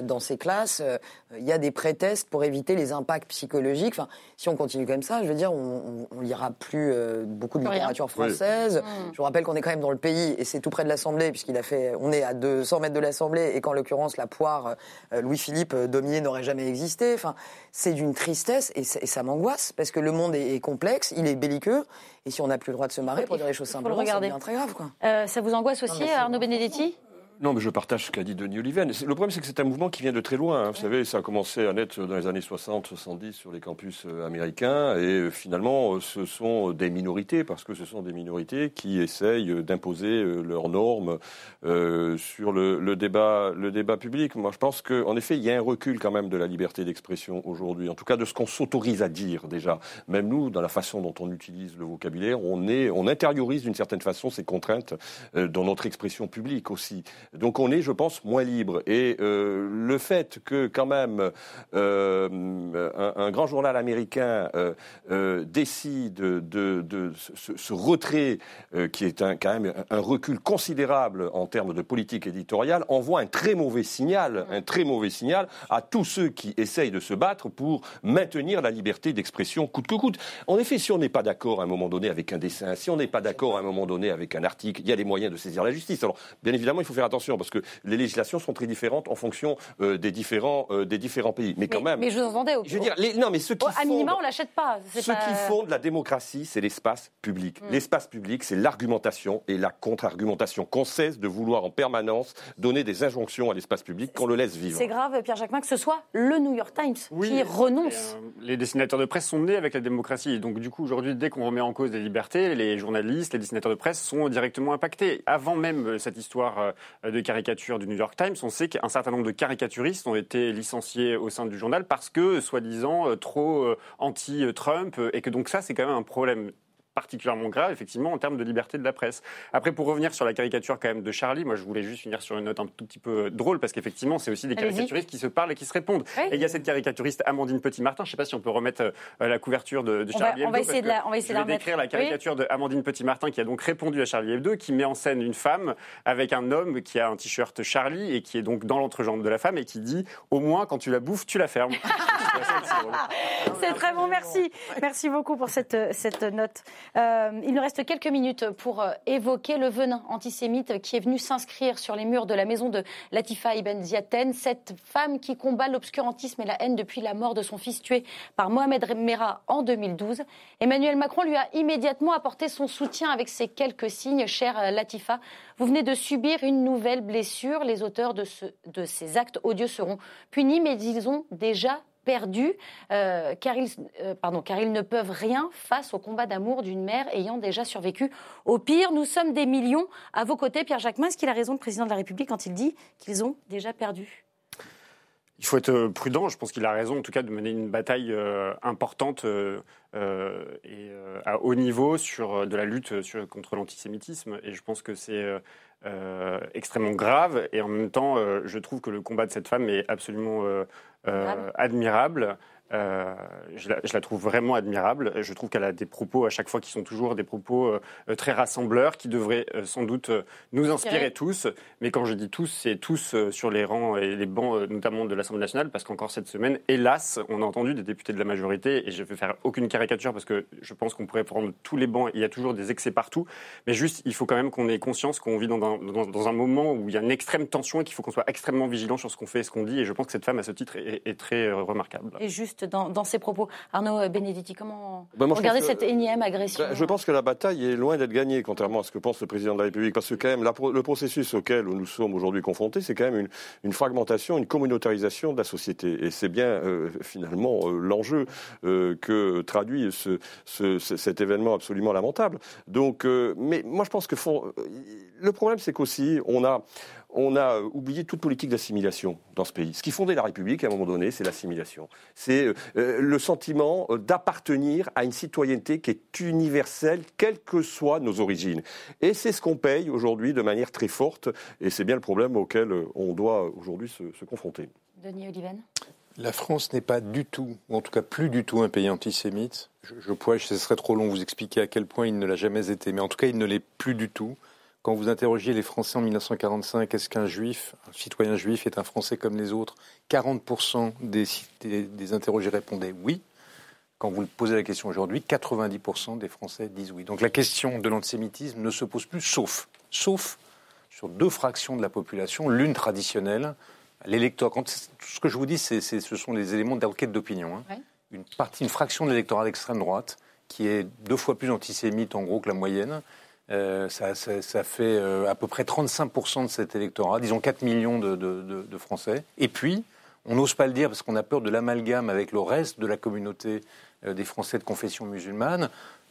dans ses classes, euh, il y a des prétextes pour éviter les impacts psychologiques. Enfin, si on continue comme ça, je veux dire, on, on, on lira plus euh, beaucoup de littérature française. Mm. Je vous rappelle qu'on est quand même dans le pays, et c'est tout près de l'Assemblée, puisqu'il a fait, on est à 200 mètres de l'Assemblée, et qu'en l'occurrence, la poire euh, Louis-Philippe euh, Daumier n'aurait jamais existé. Enfin, c'est d'une tristesse, et, ça- et ça m'angoisse, parce que le monde est, est complexe, il est belliqueux, et si on n'a plus le droit de se marrer pour dire les choses ça regarder. devient très grave, quoi. Euh, ça vous angoisse aussi, Arnaud Benedetti? Non, mais je partage ce qu'a dit Denis Oliven. Le problème, c'est que c'est un mouvement qui vient de très loin. hein. Vous savez, ça a commencé à naître dans les années 60, 70 sur les campus euh, américains. Et euh, finalement, euh, ce sont des minorités, parce que ce sont des minorités qui essayent d'imposer leurs normes euh, sur le, le débat, le débat public. Moi, je pense qu'en effet, il y a un recul quand même de la liberté d'expression aujourd'hui. En tout cas, de ce qu'on s'autorise à dire déjà. Même nous, dans la façon dont on utilise le vocabulaire, on, est, on intériorise d'une certaine façon ces contraintes euh, dans notre expression publique aussi. Donc on est, je pense, moins libre. Et euh, le fait que quand même euh, un, un grand journal américain euh, décide de, de ce, ce retrait, qui est un, quand même un recul considérable en termes de politique éditoriale, envoie un très mauvais signal, un très mauvais signal à tous ceux qui essayent de se battre pour maintenir la liberté d'expression coûte que coûte. En effet, si on n'est pas d'accord à un moment donné avec un dessin, si on n'est pas d'accord à un moment donné avec un article, il y a les moyens de saisir la justice. Alors, bien évidemment, il faut faire attention parce que les législations sont très différentes en fonction euh, des, différents, euh, des différents pays. Mais quand même. mais je vous entendais. Au, Je veux dire, les- non, mais ceux qui au- à minima, fondent- on l'achète pas. c'est ce pas- qui fonde la démocratie, c'est l'espace public. Mm. L'espace public, c'est l'argumentation et la contre-argumentation. Qu'on cesse de vouloir en permanence donner des injonctions à l'espace public, qu'on le laisse vivre. C'est grave, Pierre Jacquemin, que ce soit le New York Times qui renonce. Les dessinateurs de presse sont nés avec la démocratie. Donc, du coup, aujourd'hui, dès qu'on remet en cause les libertés, les journalistes, les dessinateurs de presse sont directement impactés. Avant même euh, cette histoire euh, de caricature du New York Times, on sait qu'un certain nombre de caricaturistes ont été licenciés au sein du journal parce que, soi-disant, euh, trop euh, anti-Trump, euh, et que donc ça, c'est quand même un problème particulièrement grave, effectivement, en termes de liberté de la presse. Après, pour revenir sur la caricature quand même de Charlie, moi je voulais juste finir sur une note un tout petit peu drôle, parce qu'effectivement, c'est aussi des caricaturistes qui se parlent et qui se répondent. Oui. Et il y a cette caricaturiste Amandine Petit-Martin, je ne sais pas si on peut remettre euh, la couverture de, de On va- Charlie on va Hebdo. essayer de la- on va essayer je de la vais décrire la remettre. Oui. caricature de Amandine Petit-Martin qui a donc répondu à Charlie Hebdo, qui met en scène une femme avec un homme qui a un t-shirt Charlie et qui est donc dans l'entrejambe de la femme et qui dit « Au moins, quand tu la bouffes, tu la fermes ». C'est très bon, merci. Merci beaucoup pour cette, cette note. Euh, il nous reste quelques minutes pour euh, évoquer le venin antisémite qui est venu s'inscrire sur les murs de la maison de Latifa Ibn Ziaten, cette femme qui combat l'obscurantisme et la haine depuis la mort de son fils tué par Mohamed Merah en 2012. Emmanuel Macron lui a immédiatement apporté son soutien avec ces quelques signes. Chère euh, Latifa, vous venez de subir une nouvelle blessure. Les auteurs de, de ces actes odieux seront punis, mais ils ont déjà perdu, euh, car, ils, euh, pardon, car ils ne peuvent rien face au combat d'amour d'une mère ayant déjà survécu. Au pire, nous sommes des millions à vos côtés. Pierre Jacquemin, est-ce qu'il a raison, le président de la République, quand il dit qu'ils ont déjà perdu? Il faut être prudent. Je pense qu'il a raison, en tout cas, de mener une bataille euh, importante euh, euh, et euh, à haut niveau sur euh, de la lutte contre l'antisémitisme. Et je pense que c'est euh, euh, extrêmement grave. Et en même temps, euh, je trouve que le combat de cette femme est absolument euh, euh, admirable. Euh, je, la, je la trouve vraiment admirable. Je trouve qu'elle a des propos à chaque fois qui sont toujours des propos euh, très rassembleurs, qui devraient euh, sans doute nous inspirer tous. Mais quand je dis tous, c'est tous sur les rangs et les bancs, notamment de l'Assemblée nationale, parce qu'encore cette semaine, hélas, on a entendu des députés de la majorité, et je ne vais faire aucune caricature parce que je pense qu'on pourrait prendre tous les bancs, il y a toujours des excès partout, mais juste, il faut quand même qu'on ait conscience qu'on vit dans un, dans, dans un moment où il y a une extrême tension et qu'il faut qu'on soit extrêmement vigilant sur ce qu'on fait et ce qu'on dit, et je pense que cette femme, à ce titre, est, est très remarquable. Et juste dans, dans ses propos. Arnaud Benedetti, comment Ben, regardez que- cette énième agression Ben, Je pense que la bataille est loin d'être gagnée, contrairement à ce que pense le président de la République. Parce que quand même, la le processus auquel nous sommes aujourd'hui confrontés, c'est quand même une, une fragmentation, une communautarisation de la société. Et c'est bien euh, finalement euh, l'enjeu euh, que traduit ce, ce- ce- cet événement absolument lamentable. Donc, mais moi je pense que le problème, c'est qu'aussi on a on a euh, oublié toute politique d'assimilation dans ce pays. Ce qui fondait la République à un moment donné, c'est l'assimilation. C'est euh, euh, le sentiment d'appartenir à une citoyenneté qui est universelle, quelles que soient nos origines. Et c'est ce qu'on paye aujourd'hui de manière très forte, et c'est bien le problème auquel on doit aujourd'hui se, se confronter. Denis Oliven La France n'est pas du tout, ou en tout cas plus du tout, un pays antisémite. Je, je pourrais, ce serait trop long, vous expliquer à quel point il ne l'a jamais été, mais en tout cas, il ne l'est plus du tout. Quand vous interrogiez les Français en 1945, est-ce qu'un juif, un citoyen juif est un Français comme les autres? 40% des, des, des interrogés répondaient oui. Quand vous posez la question aujourd'hui, 90% des Français disent oui. Donc la question de l'antisémitisme ne se pose plus, sauf, sauf sur deux fractions de la population, l'une traditionnelle, l'électorat. Tout ce que je vous dis, c'est, c'est- ce sont les éléments d'enquête d'opinion. hein. Ouais. Une partie, une fraction de l'électorat d'extrême droite, qui est deux fois plus antisémite en gros que la moyenne. Euh, ça, ça- ça fait euh, à peu près 35% de cet électorat, disons 4 millions de, de- de- de Français. Et puis, on n'ose pas le dire parce qu'on a peur de l'amalgame avec le reste de la communauté euh, des Français de confession musulmane,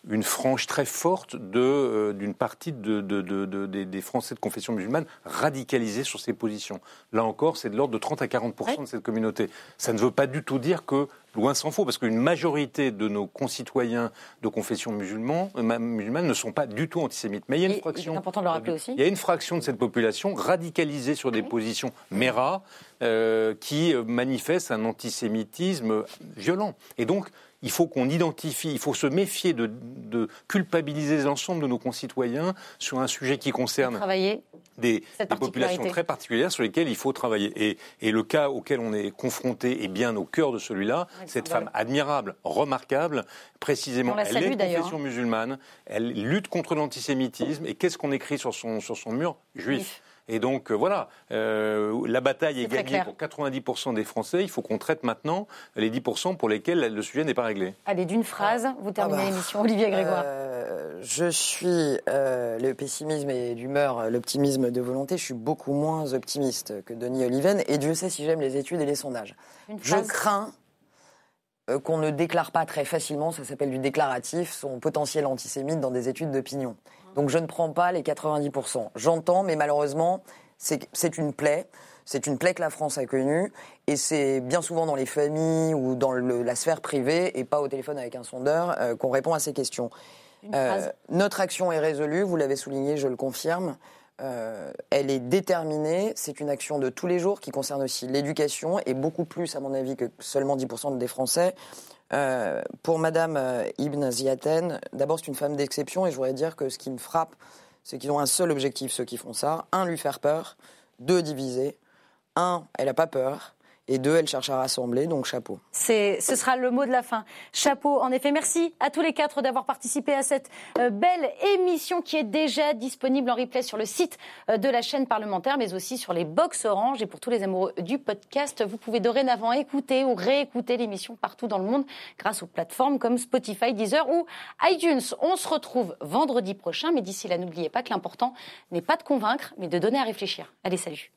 une frange très forte euh, d'une partie de, de- de- de- des, Français de confession musulmane radicalisés sur ces positions. Là encore, c'est de l'ordre de 30 à 40 de cette communauté. Ça ne veut pas du tout dire que, loin s'en faut, parce qu'une majorité de nos concitoyens de confession musulmane, euh, ma- musulmane ne sont pas du tout antisémites. Mais il y a Et une est fraction. important de le rappeler aussi. Il y a une fraction de cette population radicalisée sur des positions méra euh, qui manifeste un antisémitisme violent. Et donc, il faut qu'on identifie, il faut se méfier de, de culpabiliser l'ensemble de nos concitoyens sur un sujet qui concerne Travailler des, des populations très particulières sur lesquelles il faut travailler. Et, et le cas auquel on est confronté est bien au cœur de celui-là. Cette femme admirable, remarquable, précisément, elle salue est de confession hein. musulmane, elle lutte contre l'antisémitisme. Et qu'est-ce qu'on écrit sur son, sur son mur? Juif. Et donc euh, voilà, euh, la bataille est, gagnée clair. pour 90% des Français. Il faut qu'on traite maintenant les 10% pour lesquels le sujet n'est pas réglé. Allez, d'une phrase, vous terminez bah. l'émission. Olivier Grégoire. Euh, je suis euh, le pessimisme et d'humeur, l'optimisme de volonté. Je suis beaucoup moins optimiste que Denis Oliven. Et Dieu sait si j'aime les études et les sondages. Une Je phrase. crains qu'on ne déclare pas très facilement, ça s'appelle du déclaratif, son potentiel antisémite dans des études d'opinion. Donc je ne prends pas les 90%. J'entends, mais malheureusement, c'est une plaie. C'est une plaie que la France a connue, et c'est bien souvent dans les familles ou dans le- la sphère privée, et pas au téléphone avec un sondeur, euh, qu'on répond à ces questions. Euh, notre action est résolue, vous l'avez souligné, je le confirme. Euh, elle est déterminée, c'est une action de tous les jours qui concerne aussi l'éducation et beaucoup plus, à mon avis, que seulement 10% des Français. Euh, pour Madame euh, Ibn Ziaten, d'abord c'est une femme d'exception et je voudrais dire que ce qui me frappe, c'est qu'ils ont un seul objectif, ceux qui font ça. Un, lui faire peur. Deux, diviser. Un, elle n'a pas peur. Et deux, elle cherche à rassembler, donc chapeau. C'est, ce sera le mot de la fin. Chapeau, en effet. Merci à tous les quatre d'avoir participé à cette euh, belle émission qui est déjà disponible en replay sur le site euh, de la chaîne parlementaire, mais aussi sur les box Orange. Et pour tous les amoureux du podcast, vous pouvez dorénavant écouter ou réécouter l'émission partout dans le monde grâce aux plateformes comme Spotify, Deezer ou iTunes. On se retrouve vendredi prochain, mais d'ici là, n'oubliez pas que l'important n'est pas de convaincre, mais de donner à réfléchir. Allez, salut.